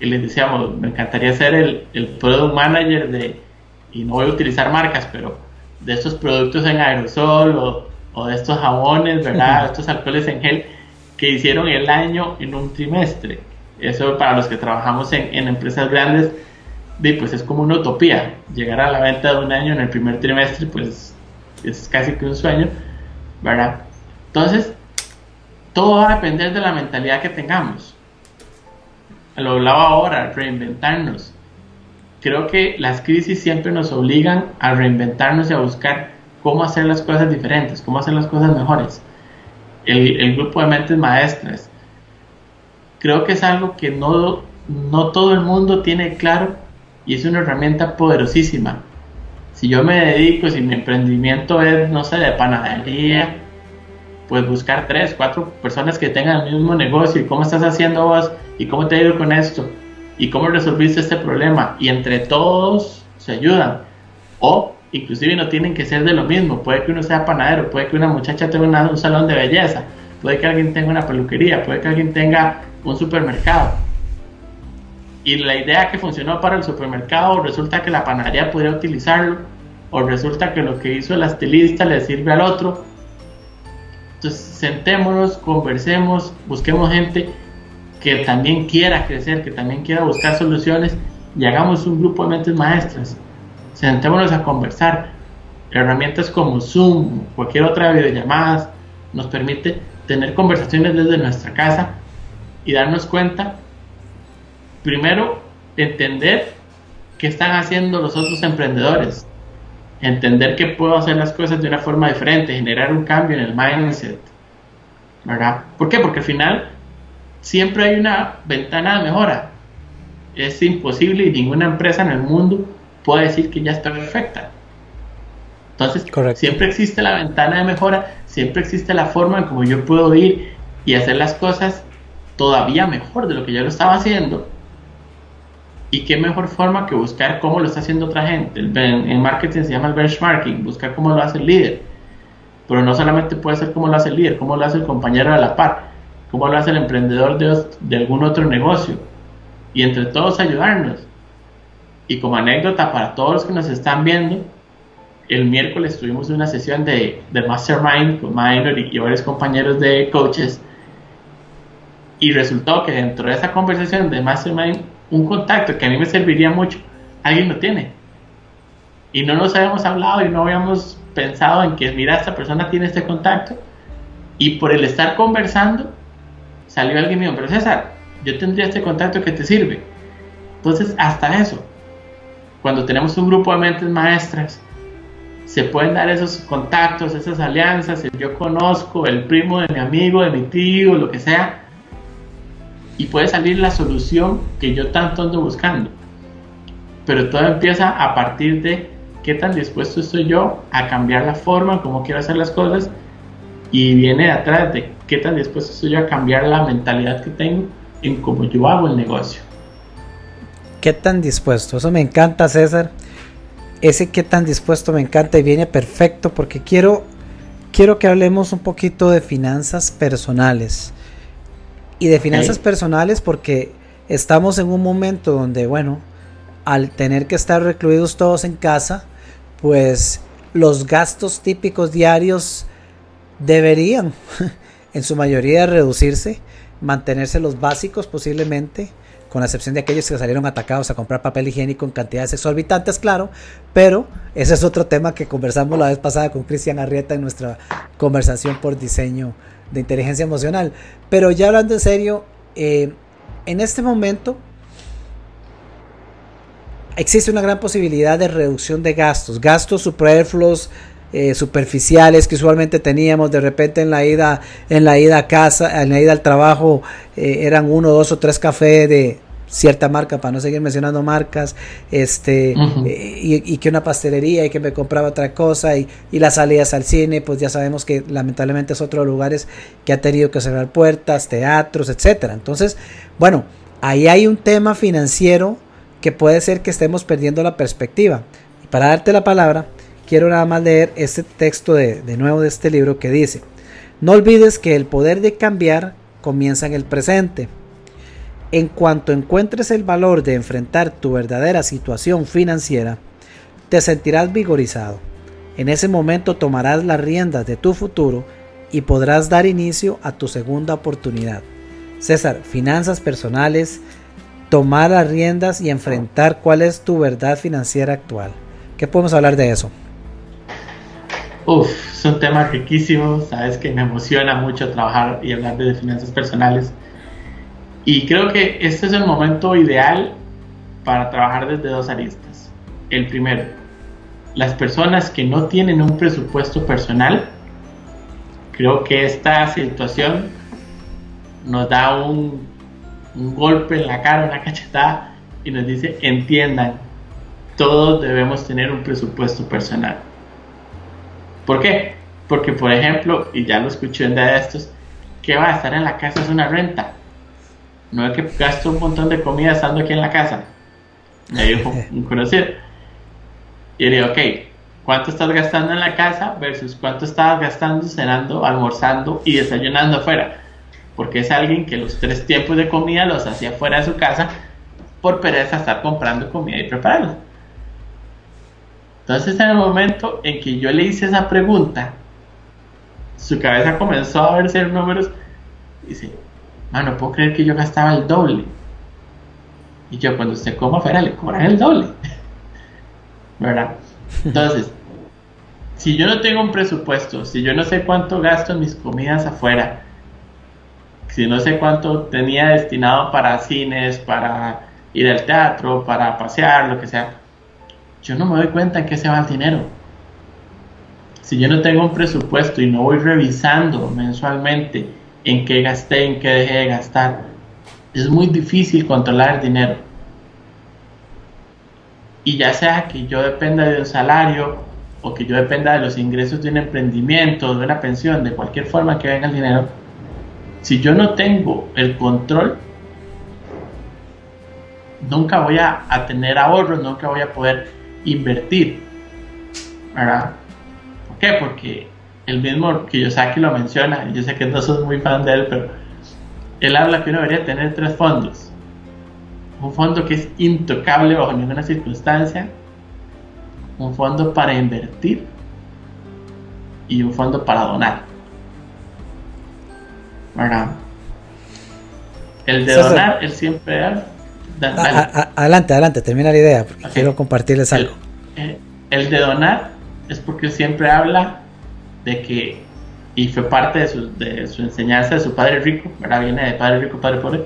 y les decíamos, me encantaría ser el, el product manager de, y no voy a utilizar marcas, pero de estos productos en aerosol o, o de estos jabones, ¿verdad? estos alcoholes en gel que hicieron el año en un trimestre. Eso para los que trabajamos en, en empresas grandes, pues es como una utopía. Llegar a la venta de un año en el primer trimestre, pues es casi que un sueño, ¿verdad? Entonces, todo va a depender de la mentalidad que tengamos. Lo hablaba ahora, reinventarnos. Creo que las crisis siempre nos obligan a reinventarnos y a buscar cómo hacer las cosas diferentes, cómo hacer las cosas mejores. El, grupo de mentes maestras. Creo que es algo que no, no todo el mundo tiene claro y es una herramienta poderosísima. Si yo me dedico, si mi emprendimiento es, no sé, de panadería, pues buscar tres, cuatro personas que tengan el mismo negocio y cómo estás haciendo vos y cómo te ha ido con esto y cómo resolviste este problema. Y entre todos se ayudan. O inclusive no tienen que ser de lo mismo, puede que uno sea panadero, puede que una muchacha tenga un salón de belleza, puede que alguien tenga una peluquería, puede que alguien tenga un supermercado. Y la idea que funcionó para el supermercado resulta que la panadería podría utilizarlo o resulta que lo que hizo el estilista le sirve al otro. Entonces sentémonos, conversemos, busquemos gente que también quiera crecer, que también quiera buscar soluciones y hagamos un grupo de mentes maestras. Sentémonos a conversar. Herramientas como Zoom, cualquier otra videollamada, nos permite tener conversaciones desde nuestra casa y darnos cuenta primero, entender qué están haciendo los otros emprendedores, entender que puedo hacer las cosas de una forma diferente, generar un cambio en el mindset, ¿verdad? ¿Por qué? Porque al final siempre hay una ventana de mejora. Es imposible y ninguna empresa en el mundo puede decir que ya está perfecta. Entonces, siempre existe la ventana de mejora, siempre existe la forma en como yo puedo ir y hacer las cosas todavía mejor de lo que yo lo estaba haciendo y qué mejor forma que buscar cómo lo está haciendo otra gente. en marketing se llama el benchmarking, buscar cómo lo hace el líder. Pero no solamente puede ser cómo lo hace el líder, cómo lo hace el compañero de la par, cómo lo hace el emprendedor de, de algún otro negocio. Y entre todos ayudarnos. Y como anécdota para todos los que nos están viendo, el miércoles tuvimos una sesión de, de Mastermind con Minor y varios compañeros de coaches. Y resultó que dentro de esa conversación de Mastermind un contacto que a mí me serviría mucho, alguien lo tiene. Y no nos habíamos hablado y no habíamos pensado en que, mira, esta persona tiene este contacto. Y por el estar conversando, salió alguien mío, pero César, yo tendría este contacto que te sirve. Entonces, hasta eso, cuando tenemos un grupo de mentes maestras, se pueden dar esos contactos, esas alianzas, el yo conozco, el primo de mi amigo, de mi tío, lo que sea, y puede salir la solución que yo tanto ando buscando. Pero todo empieza a partir de qué tan dispuesto estoy yo a cambiar la forma como quiero hacer las cosas y viene de atrás de qué tan dispuesto estoy yo a cambiar la mentalidad que tengo en cómo yo hago el negocio. ¿Qué tan dispuesto? Eso me encanta, César. Ese qué tan dispuesto me encanta y viene perfecto porque quiero, quiero que hablemos un poquito de finanzas personales y de finanzas personales porque estamos en un momento donde, bueno, al tener que estar recluidos todos en casa, pues los gastos típicos diarios deberían, en su mayoría, reducirse, mantenerse los básicos posiblemente, con la excepción de aquellos que salieron atacados a comprar papel higiénico en cantidades exorbitantes, claro, pero ese es otro tema que conversamos la vez pasada con Cristian Arrieta en nuestra conversación por diseño de inteligencia emocional. Pero ya hablando en serio, eh, en este momento existe una gran posibilidad de reducción de gastos, gastos superfluos, eh, superficiales que usualmente teníamos de repente en la ida en la ida a casa en la ida al trabajo eh, eran uno dos o tres cafés de cierta marca para no seguir mencionando marcas este eh, y, que una pastelería y que me compraba otra cosa y, y, las salidas al cine pues ya sabemos que lamentablemente es otro lugares que ha tenido que cerrar puertas teatros etcétera. Entonces bueno ahí hay un tema financiero que puede ser que estemos perdiendo la perspectiva. Y para darte la palabra quiero nada más leer este texto de, de nuevo de este libro que dice no olvides que el poder de cambiar comienza en el presente en cuanto encuentres el valor de enfrentar tu verdadera situación financiera, te sentirás vigorizado. En ese momento tomarás las riendas de tu futuro y podrás dar inicio a tu segunda oportunidad. César, finanzas personales, tomar las riendas y enfrentar cuál es tu verdad financiera actual. ¿Qué podemos hablar de eso? Uf, es un tema riquísimo, sabes que me emociona mucho trabajar y hablar de finanzas personales. Y creo que este es el momento ideal para trabajar desde dos aristas. El primero, las personas que no tienen un presupuesto personal, creo que esta situación nos da un, golpe en la cara, una cachetada y nos dice, entiendan, todos debemos tener un presupuesto personal. ¿Por qué? Porque, por ejemplo, y ya lo escuché en de estos, que va a estar en la casa es una renta no es que gasto un montón de comida estando aquí en la casa. Me dijo un conocido. Y le digo, ok, ¿cuánto estás gastando en la casa versus cuánto estabas gastando cenando, almorzando y desayunando afuera? Porque es alguien que los tres tiempos de comida los hacía fuera de su casa por pereza estar comprando comida y prepararla. Entonces en el momento en que yo le hice esa pregunta, su cabeza comenzó a verse números y dice, ah, no puedo creer que yo gastaba el doble. Y yo, cuando usted coma afuera, le cobran el doble. ¿Verdad? Entonces, si yo no tengo un presupuesto, si yo no sé cuánto gasto en mis comidas afuera, si no sé cuánto tenía destinado para cines, para ir al teatro, para pasear, lo que sea, yo no me doy cuenta en qué se va el dinero. Si yo no tengo un presupuesto y no voy revisando mensualmente en qué gasté, en qué dejé de gastar. Es muy difícil controlar el dinero. Y ya sea que yo dependa de un salario o que yo dependa de los ingresos de un emprendimiento, de una pensión, de cualquier forma que venga el dinero, si yo no tengo el control, nunca voy a, tener ahorros, nunca voy a poder invertir. ¿Verdad? ¿Por qué? Porque el mismo Kiyosaki lo menciona, yo sé que no sos muy fan de él, pero él habla que uno debería tener tres fondos. Un fondo que es intocable bajo ninguna circunstancia, un fondo para invertir y un fondo para donar. ¿Verdad? El de donar, él siempre... adelante, adelante, termina la idea, porque quiero compartirles algo. El, el de donar es porque siempre habla de que, y fue parte de su, de su enseñanza de su padre rico, ahora viene de padre rico, padre pobre,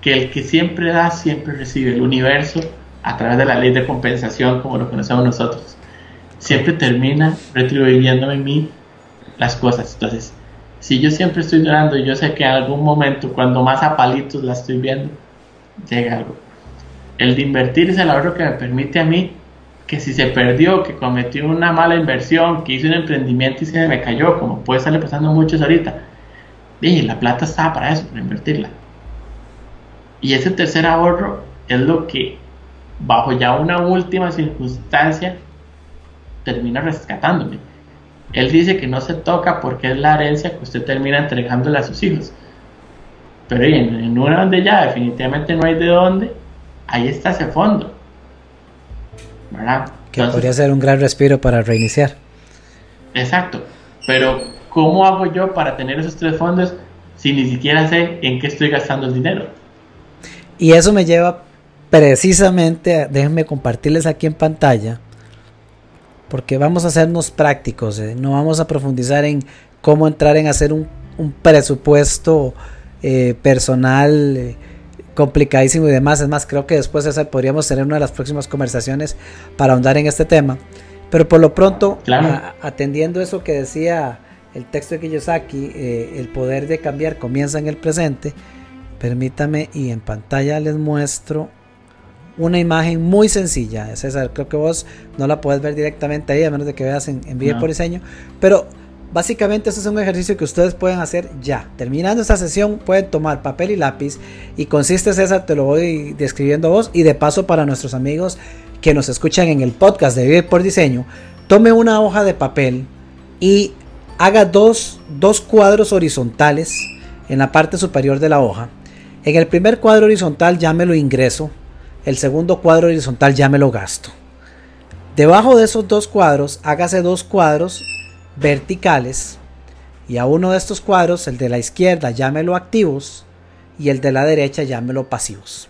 que el que siempre da, siempre recibe. El universo, a través de la ley de compensación, como lo conocemos nosotros, siempre termina retribuyéndome en mí las cosas. Entonces, si yo siempre estoy llorando y yo sé que en algún momento, cuando más a palitos la estoy viendo, llega algo. El de invertir es el ahorro que me permite a mí que si se perdió, que cometió una mala inversión, que hizo un emprendimiento y se me cayó, como puede estarle pasando a muchos ahorita, y la plata estaba para eso, para invertirla. Y ese tercer ahorro es lo que, bajo ya una última circunstancia, termina rescatándome. Él dice que no se toca porque es la herencia que usted termina entregándole a sus hijos. Pero en, en una donde ya definitivamente no hay de dónde, ahí está ese fondo que podría ser un gran respiro para reiniciar. Exacto, pero ¿cómo hago yo para tener esos tres fondos si ni siquiera sé en qué estoy gastando el dinero? Y eso me lleva precisamente, déjenme compartirles aquí en pantalla, porque vamos a hacernos prácticos, ¿eh? no vamos a profundizar en cómo entrar en hacer un, presupuesto eh, personal. Eh, complicadísimo y demás. Es más, creo que después de podríamos tener una de las próximas conversaciones para ahondar en este tema. Pero por lo pronto, atendiendo eso que decía el texto de Kiyosaki, eh, el poder de cambiar comienza en el presente. Permítame y en pantalla les muestro una imagen muy sencilla. César, creo que vos no la puedes ver directamente ahí, a menos de que veas en, en por diseño. Pero básicamente este es un ejercicio que ustedes pueden hacer ya. Terminando esta sesión, pueden tomar papel y lápiz. Y consiste, César, te lo voy describiendo a vos. Y de paso, para nuestros amigos que nos escuchan en el podcast de Vivir por Diseño, tome una hoja de papel y haga dos, dos cuadros horizontales en la parte superior de la hoja. En el primer cuadro horizontal ya me lo ingreso, el segundo cuadro horizontal ya me lo gasto. Debajo de esos dos cuadros, hágase dos cuadros verticales y a uno de estos cuadros, el de la izquierda, llámelo activos y el de la derecha, llámelo pasivos.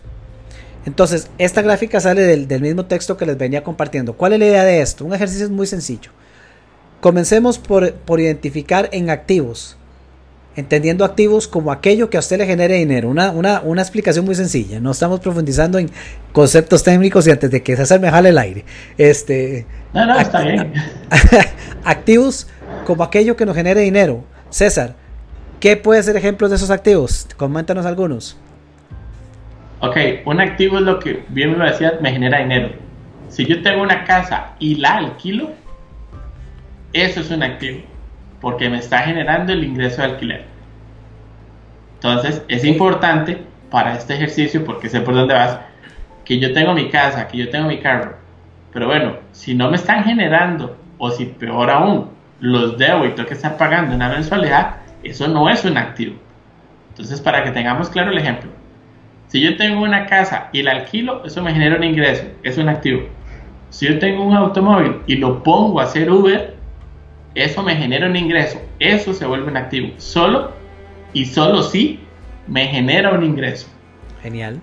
Entonces, esta gráfica sale del, del, mismo texto que les venía compartiendo. ¿Cuál es la idea de esto? Un ejercicio muy sencillo. Comencemos por, identificar en activos, entendiendo activos como aquello que a usted le genere dinero. Una, una, explicación muy sencilla. No estamos profundizando en conceptos técnicos y antes de que se me jale el aire. Este, no, no, está bien. activos como aquello que nos genere dinero. César, ¿qué puede ser ejemplos de esos activos? Coméntanos algunos. Ok, un activo es lo que bien me decía, me genera dinero. Si yo tengo una casa y la alquilo, eso es un activo, porque me está generando el ingreso de alquiler. Entonces, es importante para este ejercicio, porque sé por dónde vas, que yo tengo mi casa, que yo tengo mi carro. Pero bueno, si no me están generando, o si peor aún, los debo y tengo que estar pagando una mensualidad, eso no es un activo. Entonces, para que tengamos claro el ejemplo, si yo tengo una casa y la alquilo, eso me genera un ingreso, es un activo. Si yo tengo un automóvil y lo pongo a hacer Uber, eso me genera un ingreso, eso se vuelve un activo, solo y solo si me genera un ingreso. Genial,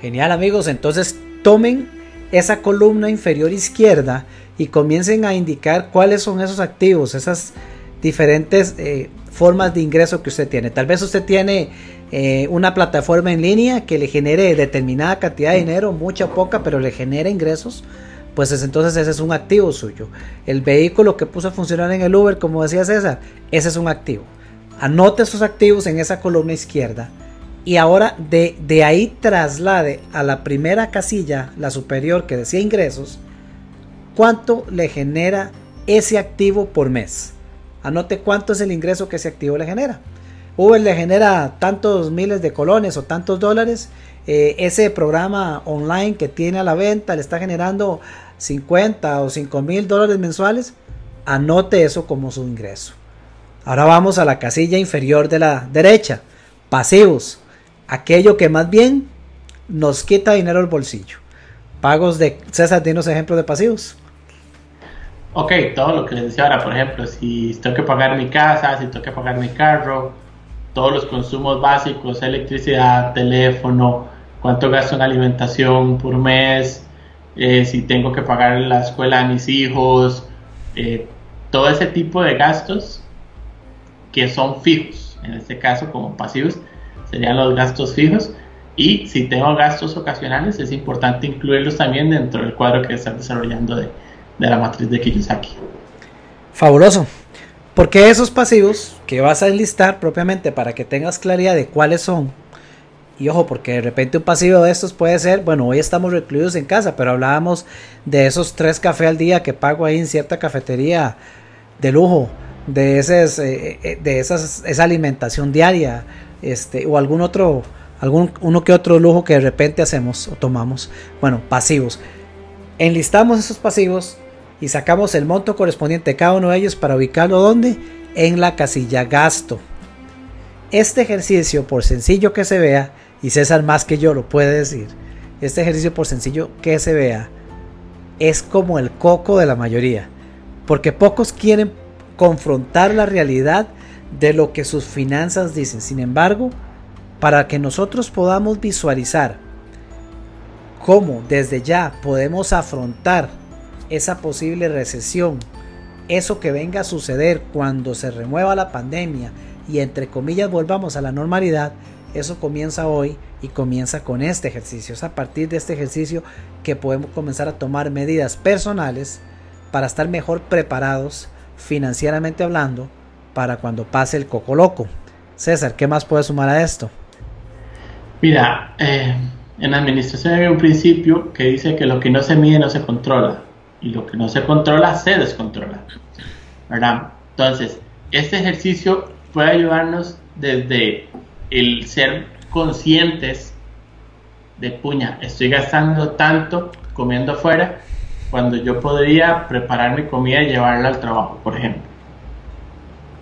genial amigos, entonces tomen esa columna inferior izquierda y comiencen a indicar cuáles son esos activos, esas diferentes eh, formas de ingreso que usted tiene. Tal vez usted tiene eh, una plataforma en línea que le genere determinada cantidad de dinero, mucha o poca, pero le genera ingresos pues entonces ese es un activo suyo. El vehículo que puso a funcionar en el Uber, como decía César, ese es un activo. Anote esos activos en esa columna izquierda y ahora de, de ahí traslade a la primera casilla, la superior que decía ingresos, cuánto le genera ese activo por mes. Anote cuánto es el ingreso que ese activo le genera. Uber le genera tantos miles de colones o tantos dólares. Eh, ese programa online que tiene a la venta le está generando 50 o 5 mil dólares mensuales. Anote eso como su ingreso. Ahora vamos a la casilla inferior de la derecha. Pasivos. Aquello que más bien nos quita dinero al bolsillo. Pagos de... César, dinos ejemplos de pasivos. Ok, todo lo que les decía ahora, por ejemplo, si tengo que pagar mi casa, si tengo que pagar mi carro, todos los consumos básicos, electricidad, teléfono, cuánto gasto en alimentación por mes, eh, si tengo que pagar la escuela a mis hijos, eh, todo ese tipo de gastos que son fijos, en este caso como pasivos, serían los gastos fijos. Y si tengo gastos ocasionales, es importante incluirlos también dentro del cuadro que están desarrollando de, de la matriz de Kiyosaki. Fabuloso. Porque esos pasivos que vas a enlistar propiamente para que tengas claridad de cuáles son, y ojo, porque de repente un pasivo de estos puede ser, bueno, hoy estamos recluidos en casa, pero hablábamos de esos tres cafés al día que pago ahí en cierta cafetería de lujo, de, esas, eh, eh, de esas, esa alimentación diaria, este, o algún otro, algún uno que otro lujo que de repente hacemos o tomamos. Bueno, pasivos. Enlistamos esos pasivos y sacamos el monto correspondiente a cada uno de ellos para ubicarlo donde? En la casilla gasto. Este ejercicio, por sencillo que se vea, y César más que yo lo puede decir, este ejercicio por sencillo que se vea, es como el coco de la mayoría, porque pocos quieren confrontar la realidad de lo que sus finanzas dicen. Sin embargo, para que nosotros podamos visualizar cómo desde ya podemos afrontar esa posible recesión, eso que venga a suceder cuando se remueva la pandemia y entre comillas volvamos a la normalidad, eso comienza hoy y comienza con este ejercicio. Es a partir de este ejercicio que podemos comenzar a tomar medidas personales para estar mejor preparados financieramente hablando para cuando pase el coco loco. César, ¿qué más puede sumar a esto? Mira, eh, en administración hay un principio que dice que lo que no se mide no se controla y lo que no se controla se descontrola. ¿Verdad? Entonces, este ejercicio puede ayudarnos desde el ser conscientes de puña, estoy gastando tanto comiendo afuera cuando yo podría preparar mi comida y llevarla al trabajo, por ejemplo.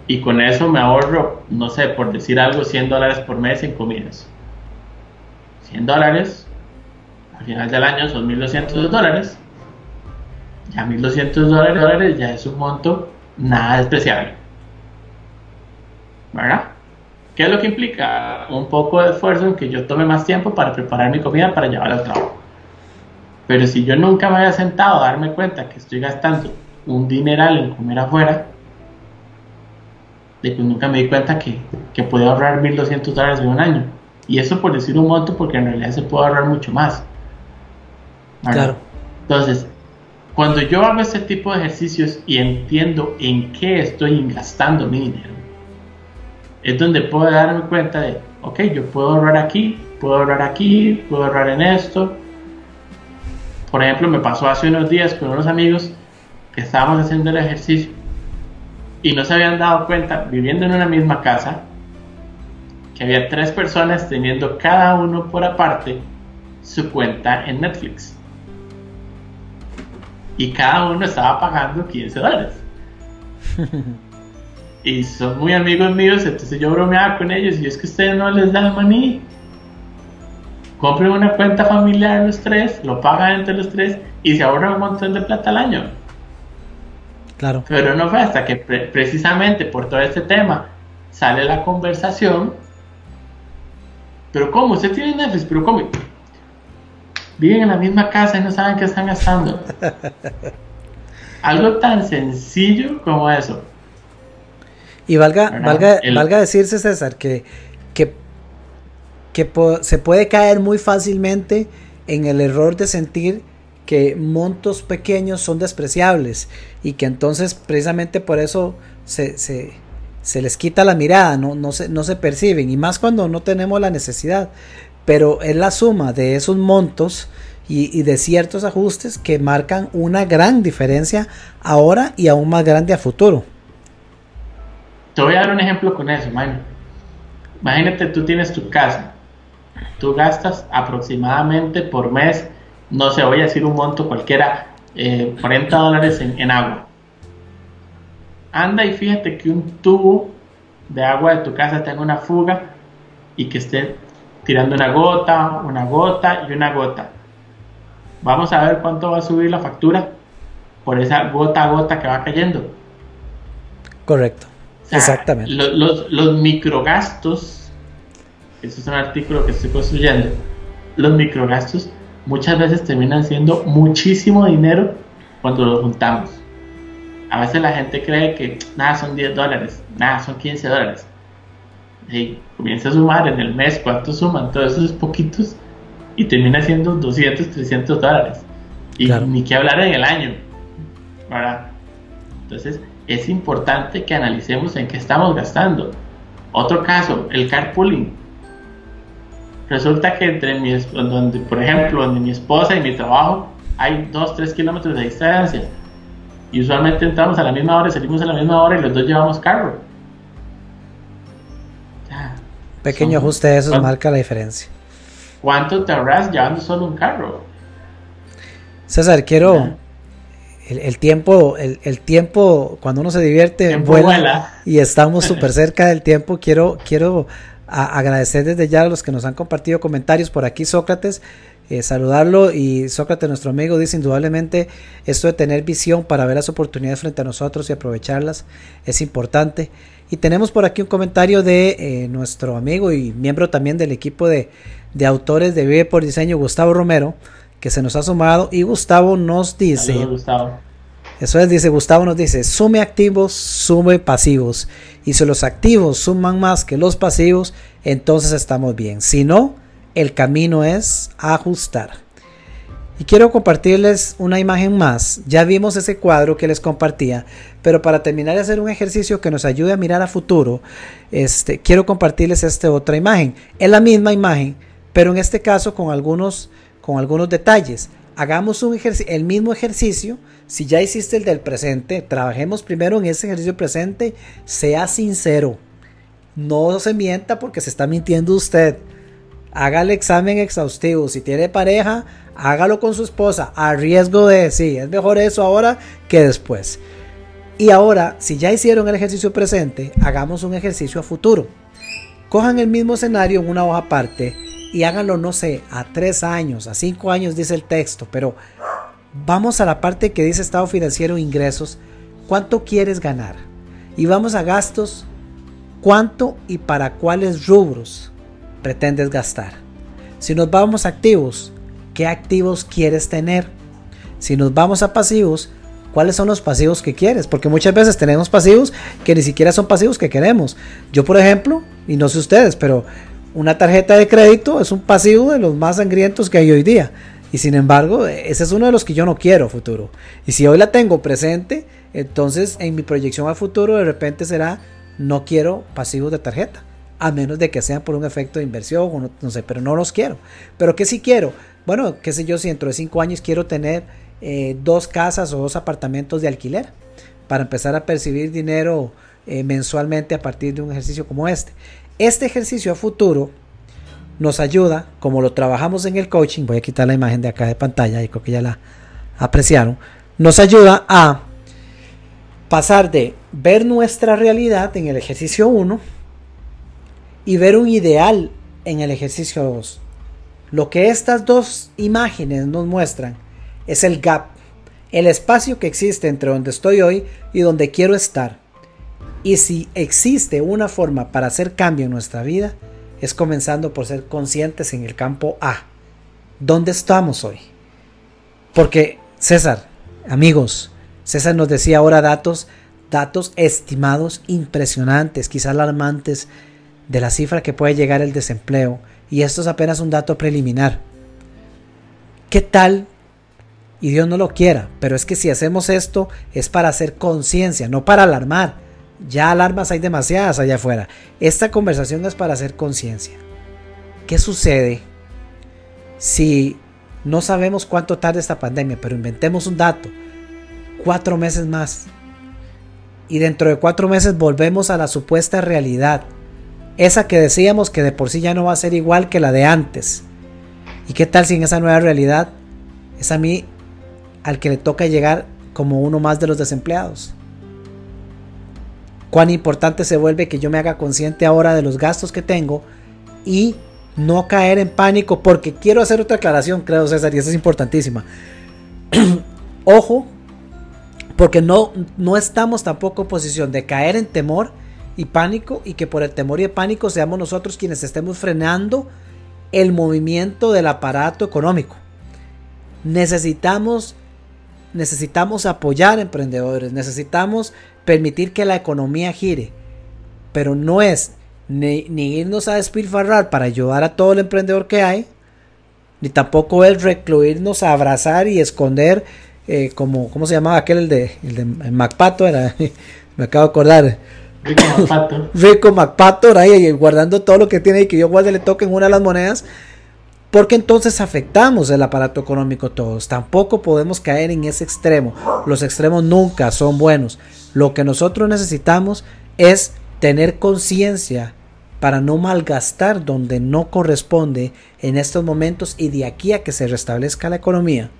Y con eso me ahorro, no sé, por decir algo, 100 dólares por mes en comidas. 100 dólares, al final del año son 1.200 dólares. Ya 1.200 dólares, ya es un monto nada despreciable. ¿Verdad? ¿Qué es lo que implica? Un poco de esfuerzo en que yo tome más tiempo para preparar mi comida para llevarla al trabajo. Pero si yo nunca me había sentado a darme cuenta que estoy gastando un dineral en comer afuera, pues nunca me di cuenta que, que puedo ahorrar 1.200 dólares en un año. Y eso por decir un monto, porque en realidad se puede ahorrar mucho más. Claro. Entonces, cuando yo hago este tipo de ejercicios y entiendo en qué estoy gastando mi dinero, es donde puedo darme cuenta de, ok, yo puedo ahorrar aquí, puedo ahorrar aquí, puedo ahorrar en esto. Por ejemplo, me pasó hace unos días con unos amigos que estábamos haciendo el ejercicio y no se habían dado cuenta, viviendo en una misma casa, que había tres personas teniendo cada uno por aparte su cuenta en Netflix. Y cada uno estaba pagando 15 dólares. y son muy amigos míos, entonces yo bromeaba con ellos y es que ustedes no les dan maní. Compren una cuenta familiar los tres, lo pagan entre los tres y se ahorran un montón de plata al año. Claro. Pero no fue hasta que precisamente por todo este tema sale la conversación. Pero ¿cómo? Usted tiene Netflix, pero ¿cómo? Viven en la misma casa y no saben qué están gastando. Algo tan sencillo como eso. Y valga, valga, valga decirse, César, que, que, que se puede caer muy fácilmente en el error de sentir que montos pequeños son despreciables y que entonces precisamente por eso se, se, se les quita la mirada, no, no, se, no se perciben, y más cuando no tenemos la necesidad. Pero es la suma de esos montos y, y, de ciertos ajustes que marcan una gran diferencia ahora y aún más grande a futuro. Te voy a dar un ejemplo con eso, man. Imagínate, tú tienes tu casa. Tú gastas aproximadamente por mes, no sé, voy a decir un monto cualquiera, 40 eh, dólares en, agua. Anda y fíjate que un tubo de agua de tu casa tenga una fuga y que esté tirando una gota, una gota y una gota. Vamos a ver cuánto va a subir la factura por esa gota a gota que va cayendo. Correcto. Exactamente. Los, los, microgastos, eso es un artículo que estoy construyendo, los microgastos muchas veces terminan siendo muchísimo dinero cuando los juntamos. A veces la gente cree que nada son 10 dólares, nada son 15 dólares. Y comienza a sumar en el mes cuánto suman todos esos poquitos y termina siendo 200, 300 dólares. Y ni que hablar en el año. ¿verdad? Entonces, es importante que analicemos en qué estamos gastando. Otro caso, el carpooling. Resulta que entre mi, donde, por ejemplo, donde mi esposa y mi trabajo hay 2, 3 kilómetros de distancia. Y usualmente entramos a la misma hora, salimos a la misma hora y los dos llevamos carro. Pequeño ajuste de eso marca la diferencia. ¿Cuánto te ahorras llevando solo un carro? César, quiero, el, tiempo, el, tiempo, cuando uno se divierte, vuela, y estamos súper cerca del tiempo. Quiero, quiero agradecer desde ya a los que nos han compartido comentarios por aquí, Sócrates. Eh, saludarlo y Sócrates, nuestro amigo, dice indudablemente esto de tener visión para ver las oportunidades frente a nosotros y aprovecharlas es importante. Y tenemos por aquí un comentario de eh, nuestro amigo y miembro también del equipo de, de autores de Vive por Diseño, Gustavo Romero, que se nos ha sumado y Gustavo nos dice... Gustavo. Eso es, dice Gustavo nos dice, sume activos, sume pasivos. Y si los activos suman más que los pasivos, entonces estamos bien. Si no, el camino es ajustar. Y quiero compartirles una imagen más. Ya vimos ese cuadro que les compartía, pero para terminar de hacer un ejercicio que nos ayude a mirar a futuro, este, quiero compartirles esta otra imagen. Es la misma imagen, pero en este caso con algunos, con algunos detalles. Hagamos un el mismo ejercicio. Si ya hiciste el del presente, trabajemos primero en ese ejercicio presente. Sea sincero. No se mienta porque se está mintiendo usted. Haga el examen exhaustivo. Si tiene pareja, hágalo con su esposa, a riesgo de, sí, es mejor eso ahora que después. Y ahora, si ya hicieron el ejercicio presente, hagamos un ejercicio a futuro. Cojan el mismo escenario en una hoja aparte y háganlo, no sé, a tres años, a cinco años dice el texto, pero vamos a la parte que dice estado financiero e ingresos. ¿Cuánto quieres ganar? Y vamos a gastos. ¿Cuánto y para cuáles rubros pretendes gastar? Si nos vamos a activos, ¿Qué activos quieres tener? Si nos vamos a pasivos, ¿cuáles son los pasivos que quieres? Porque muchas veces tenemos pasivos que ni siquiera son pasivos que queremos. Yo, por ejemplo, y no sé ustedes, pero una tarjeta de crédito es un pasivo de los más sangrientos que hay hoy día. Y sin embargo, ese es uno de los que yo no quiero futuro. Y si hoy la tengo presente, entonces en mi proyección a futuro de repente será no quiero pasivos de tarjeta. A menos de que sean por un efecto de inversión, no, no sé, pero no los quiero. Pero que sí quiero bueno, qué sé yo, si dentro de cinco años quiero tener eh, dos casas o dos apartamentos de alquiler para empezar a percibir dinero eh, mensualmente a partir de un ejercicio como este. Este ejercicio a futuro nos ayuda, como lo trabajamos en el coaching, voy a quitar la imagen de acá de pantalla y creo que ya la apreciaron, nos ayuda a pasar de ver nuestra realidad en el ejercicio 1 y ver un ideal en el ejercicio 2. Lo que estas dos imágenes nos muestran es el gap, el espacio que existe entre donde estoy hoy y donde quiero estar. Y si existe una forma para hacer cambio en nuestra vida, es comenzando por ser conscientes en el campo A. ¿Dónde estamos hoy? Porque César, amigos, César nos decía ahora datos, datos estimados impresionantes, quizás alarmantes, de la cifra que puede llegar el desempleo, y esto es apenas un dato preliminar. ¿Qué tal? Y Dios no lo quiera, pero es que si hacemos esto es para hacer conciencia, no para alarmar. Ya alarmas hay demasiadas allá afuera. Esta conversación es para hacer conciencia. ¿Qué sucede si no sabemos cuánto tarda esta pandemia, pero inventemos un dato? Cuatro meses más. Y dentro de cuatro meses volvemos a la supuesta realidad esa que decíamos que de por sí ya no va a ser igual que la de antes. ¿Y qué tal si en esa nueva realidad es a mí al que le toca llegar como uno más de los desempleados? Cuán importante se vuelve que yo me haga consciente ahora de los gastos que tengo y no caer en pánico porque quiero hacer otra aclaración, creo César, y esa es importantísima. Ojo, porque no, no estamos tampoco en posición de caer en temor y pánico y que por el temor y el pánico seamos nosotros quienes estemos frenando el movimiento del aparato económico. Necesitamos necesitamos apoyar emprendedores, necesitamos permitir que la economía gire, pero no es ni, irnos a despilfarrar para ayudar a todo el emprendedor que hay, ni tampoco es recluirnos a abrazar y esconder eh, como, ¿cómo se llamaba aquel el de, el de MacPato? Era, me acabo de acordar, Rico MacPato. Rico MacPato, ahí guardando todo lo que tiene y que yo guarde le toquen una de las monedas. Porque entonces afectamos el aparato económico todos. Tampoco podemos caer en ese extremo. Los extremos nunca son buenos. Lo que nosotros necesitamos es tener conciencia para no malgastar donde no corresponde en estos momentos y de aquí a que se restablezca la economía.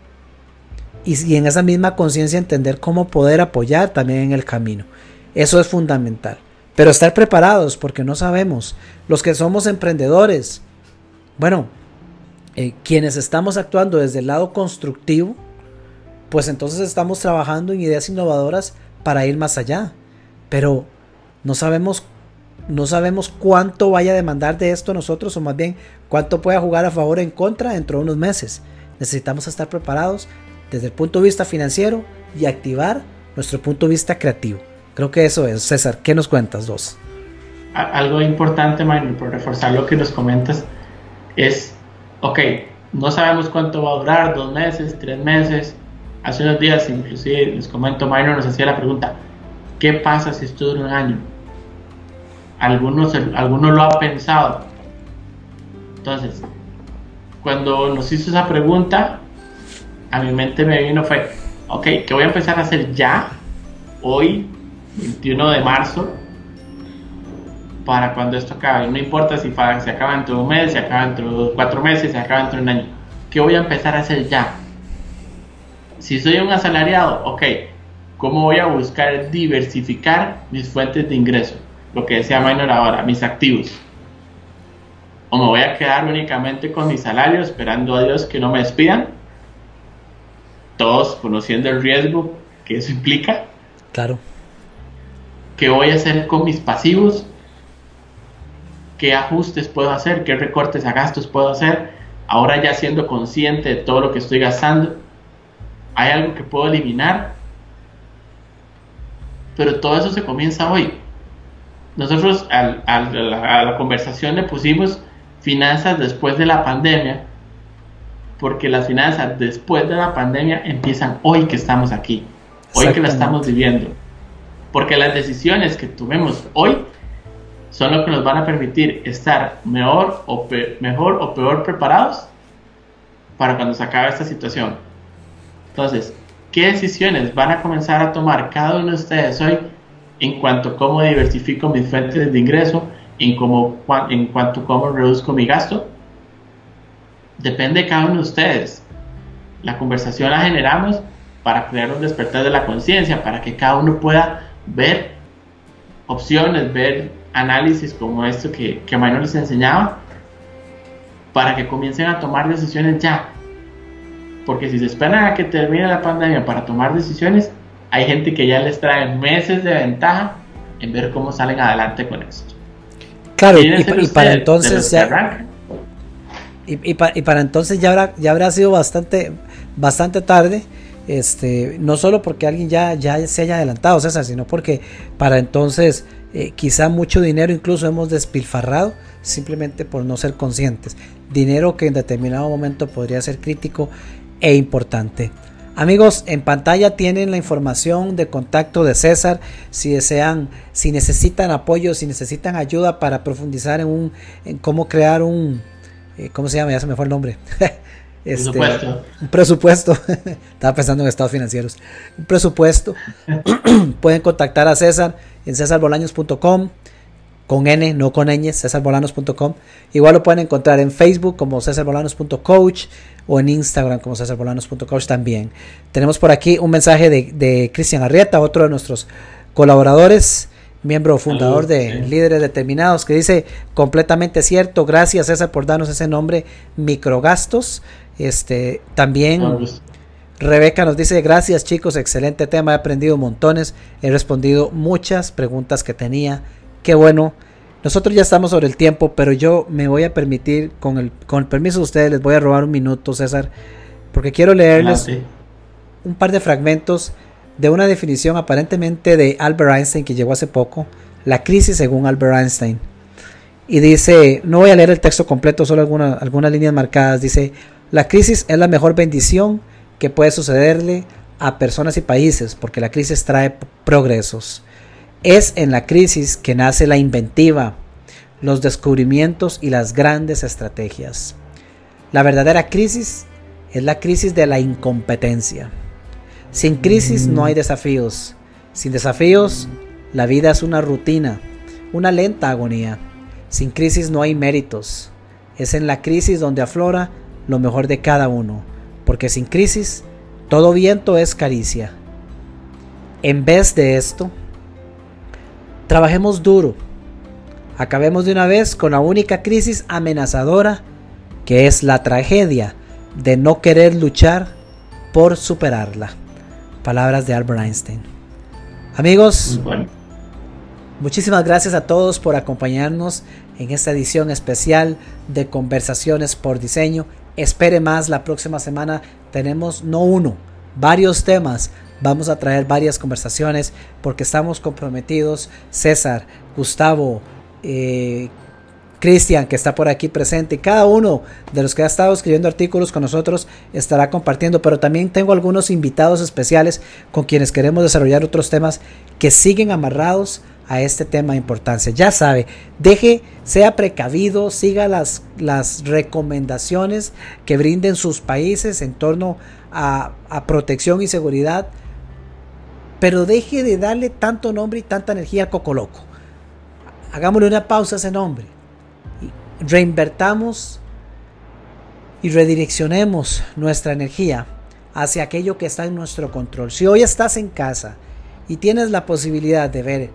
Y, en esa misma conciencia entender cómo poder apoyar también en el camino. Eso es fundamental. Pero estar preparados porque no sabemos. Los que somos emprendedores, bueno, eh, quienes estamos actuando desde el lado constructivo, pues entonces estamos trabajando en ideas innovadoras para ir más allá. Pero no sabemos, no sabemos cuánto vaya a demandar de esto nosotros o más bien cuánto pueda jugar a favor o en contra dentro de unos meses. Necesitamos estar preparados desde el punto de vista financiero y activar nuestro punto de vista creativo. Creo que eso es. César, ¿qué nos cuentas dos? Algo importante, Manuel, por reforzar lo que nos comentas, es, ok, no sabemos cuánto va a durar, dos meses, tres meses. Hace unos días, inclusive, les comento, Minor nos hacía la pregunta, ¿qué pasa si esto dura un año? Algunos, algunos lo ha pensado. Entonces, cuando nos hizo esa pregunta, a mi mente me vino fue, ok, ¿qué voy a empezar a hacer ya? Hoy, 21 de marzo, para cuando esto acabe. No importa si se acaba dentro de un mes, se acaba dentro de cuatro meses, se acaba dentro de un año. ¿Qué voy a empezar a hacer ya? Si soy un asalariado, ok, ¿cómo voy a buscar diversificar mis fuentes de ingreso? Lo que decía Minor ahora, mis activos. O me voy a quedar únicamente con mi salario esperando a Dios que no me despidan. Todos conociendo el riesgo que eso implica. Claro. ¿Qué voy a hacer con mis pasivos? Qué ajustes puedo hacer, qué recortes a gastos puedo hacer, ahora ya siendo consciente de todo lo que estoy gastando, hay algo que puedo eliminar, pero todo eso se comienza hoy. Nosotros a la conversación le pusimos finanzas después de la pandemia, porque las finanzas después de la pandemia empiezan hoy que estamos aquí, hoy que la estamos viviendo, porque las decisiones que tomemos hoy son lo que nos van a permitir estar mejor o, mejor o peor preparados para cuando se acabe esta situación. Entonces, ¿qué decisiones van a comenzar a tomar cada uno de ustedes hoy en cuanto a cómo diversifico mis fuentes de ingreso, en, en cuanto a cómo reduzco mi gasto? Depende de cada uno de ustedes. La conversación la generamos para crear un despertar de la conciencia, para que cada uno pueda ver opciones, ver análisis como esto que, que Manuel les enseñaba, para que comiencen a tomar decisiones ya. Porque si se esperan a que termine la pandemia para tomar decisiones, hay gente que ya les trae meses de ventaja en ver cómo salen adelante con esto. Claro, y, para entonces ya, y, para, entonces ya habrá, ya habrá sido bastante, bastante tarde. Este, no solo porque alguien ya, ya se haya adelantado, César, sino porque para entonces eh, quizá mucho dinero incluso hemos despilfarrado simplemente por no ser conscientes. Dinero que en determinado momento podría ser crítico e importante. Amigos, en pantalla tienen la información de contacto de César. Si desean, si necesitan apoyo, si necesitan ayuda para profundizar en un, en cómo crear un, eh, ¿cómo se llama? Ya se me fue el nombre. Este, presupuesto. Un presupuesto. Estaba pensando en estados financieros. Un presupuesto. Pueden contactar a César en cesarbolaños.com con N, no con ñ, cesarbolanos.com. Igual lo pueden encontrar en Facebook como cesarbolanos.coach o en Instagram como cesarbolanos.coach también. Tenemos por aquí un mensaje de, Cristian Arrieta, otro de nuestros colaboradores, miembro fundador de Líderes Determinados, que dice completamente cierto, gracias César por darnos ese nombre, microgastos. Este, también Rebeca nos dice, gracias chicos, excelente tema, he aprendido montones, he respondido muchas preguntas que tenía, qué bueno. Nosotros ya estamos sobre el tiempo, pero yo me voy a permitir, con el, con el permiso de ustedes, les voy a robar un minuto, César, porque quiero leerles un par de fragmentos de una definición aparentemente de Albert Einstein que llegó hace poco, la crisis según Albert Einstein. Y dice, no voy a leer el texto completo, solo algunas líneas marcadas, dice, la crisis es la mejor bendición que puede sucederle a personas y países, porque la crisis trae progresos. Es en la crisis que nace la inventiva, los descubrimientos y las grandes estrategias. La verdadera crisis es la crisis de la incompetencia. Sin crisis no hay desafíos. Sin desafíos, la vida es una rutina, una lenta agonía. Sin crisis no hay méritos. Es en la crisis donde aflora lo mejor de cada uno porque sin crisis todo viento es caricia. En vez de esto, trabajemos duro. Acabemos de una vez con la única crisis amenazadora que es la tragedia de no querer luchar por superarla. Palabras de Albert Einstein. Amigos, muchísimas gracias a todos por acompañarnos en esta edición especial de Conversaciones por Diseño espere más la próxima semana. Tenemos no uno, varios temas. Vamos a traer varias conversaciones porque estamos comprometidos. César, Gustavo, eh, Cristian, que está por aquí presente, cada uno de los que ha estado escribiendo artículos con nosotros estará compartiendo, pero también tengo algunos invitados especiales con quienes queremos desarrollar otros temas que siguen amarrados a este tema de importancia. Ya sabe, deje, sea precavido, siga las, las recomendaciones que brinden sus países en torno a, a protección y seguridad, pero deje de darle tanto nombre y tanta energía a Coco Loco. Hagámosle una pausa a ese nombre reinvertamos y redireccionemos nuestra energía hacia aquello que está en nuestro control. Si hoy estás en casa y tienes la posibilidad de ver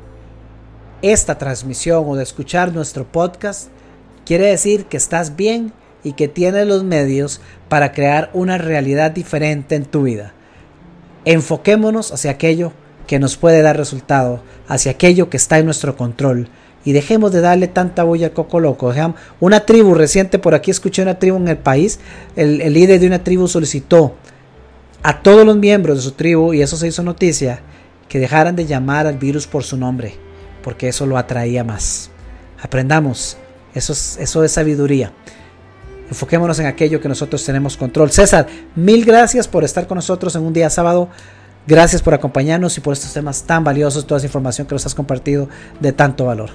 esta transmisión o de escuchar nuestro podcast, quiere decir que estás bien y que tienes los medios para crear una realidad diferente en tu vida. Enfoquémonos hacia aquello que nos puede dar resultado, hacia aquello que está en nuestro control y dejemos de darle tanta bulla al coco loco. Una tribu reciente, por aquí escuché una tribu en el país, el, líder de una tribu solicitó a todos los miembros de su tribu, y eso se hizo noticia, que dejaran de llamar al virus por su nombre, porque eso lo atraía más. Aprendamos, eso es, eso es sabiduría. Enfoquémonos en aquello que nosotros tenemos control. César, mil gracias por estar con nosotros en un día sábado. Gracias por acompañarnos y por estos temas tan valiosos, toda esa información que nos has compartido de tanto valor.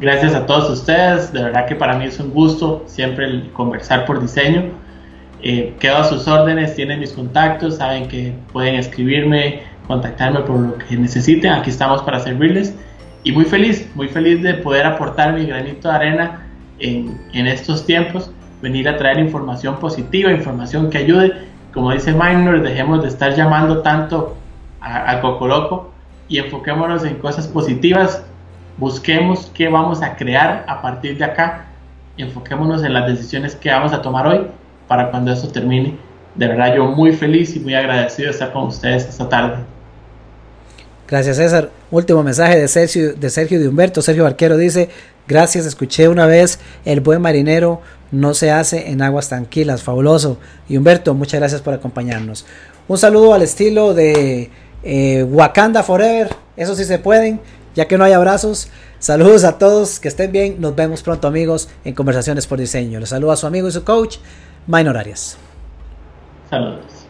Gracias a todos ustedes, de verdad que para mí es un gusto siempre conversar por diseño. Eh, quedo a sus órdenes, tienen mis contactos, saben que pueden escribirme, contactarme por lo que necesiten, aquí estamos para servirles. Y muy feliz, muy feliz de poder aportar mi granito de arena en, en estos tiempos, venir a traer información positiva, información que ayude. Como dice Minor, dejemos de estar llamando tanto al Cocoloco y enfoquémonos en cosas positivas busquemos qué vamos a crear a partir de acá, enfoquémonos en las decisiones que vamos a tomar hoy para cuando eso termine. De verdad yo muy feliz y muy agradecido de estar con ustedes esta tarde. Gracias César. Último mensaje de Sergio, de Sergio de Humberto. Sergio Barquero dice, gracias, escuché una vez, el buen marinero no se hace en aguas tranquilas, fabuloso. Y Humberto, muchas gracias por acompañarnos. Un saludo al estilo de eh, Wakanda Forever, eso sí se pueden ya que no hay abrazos, saludos a todos, que estén bien, nos vemos pronto amigos en Conversaciones por Diseño. Les saluda a su amigo y su coach, Minor Arias. Saludos.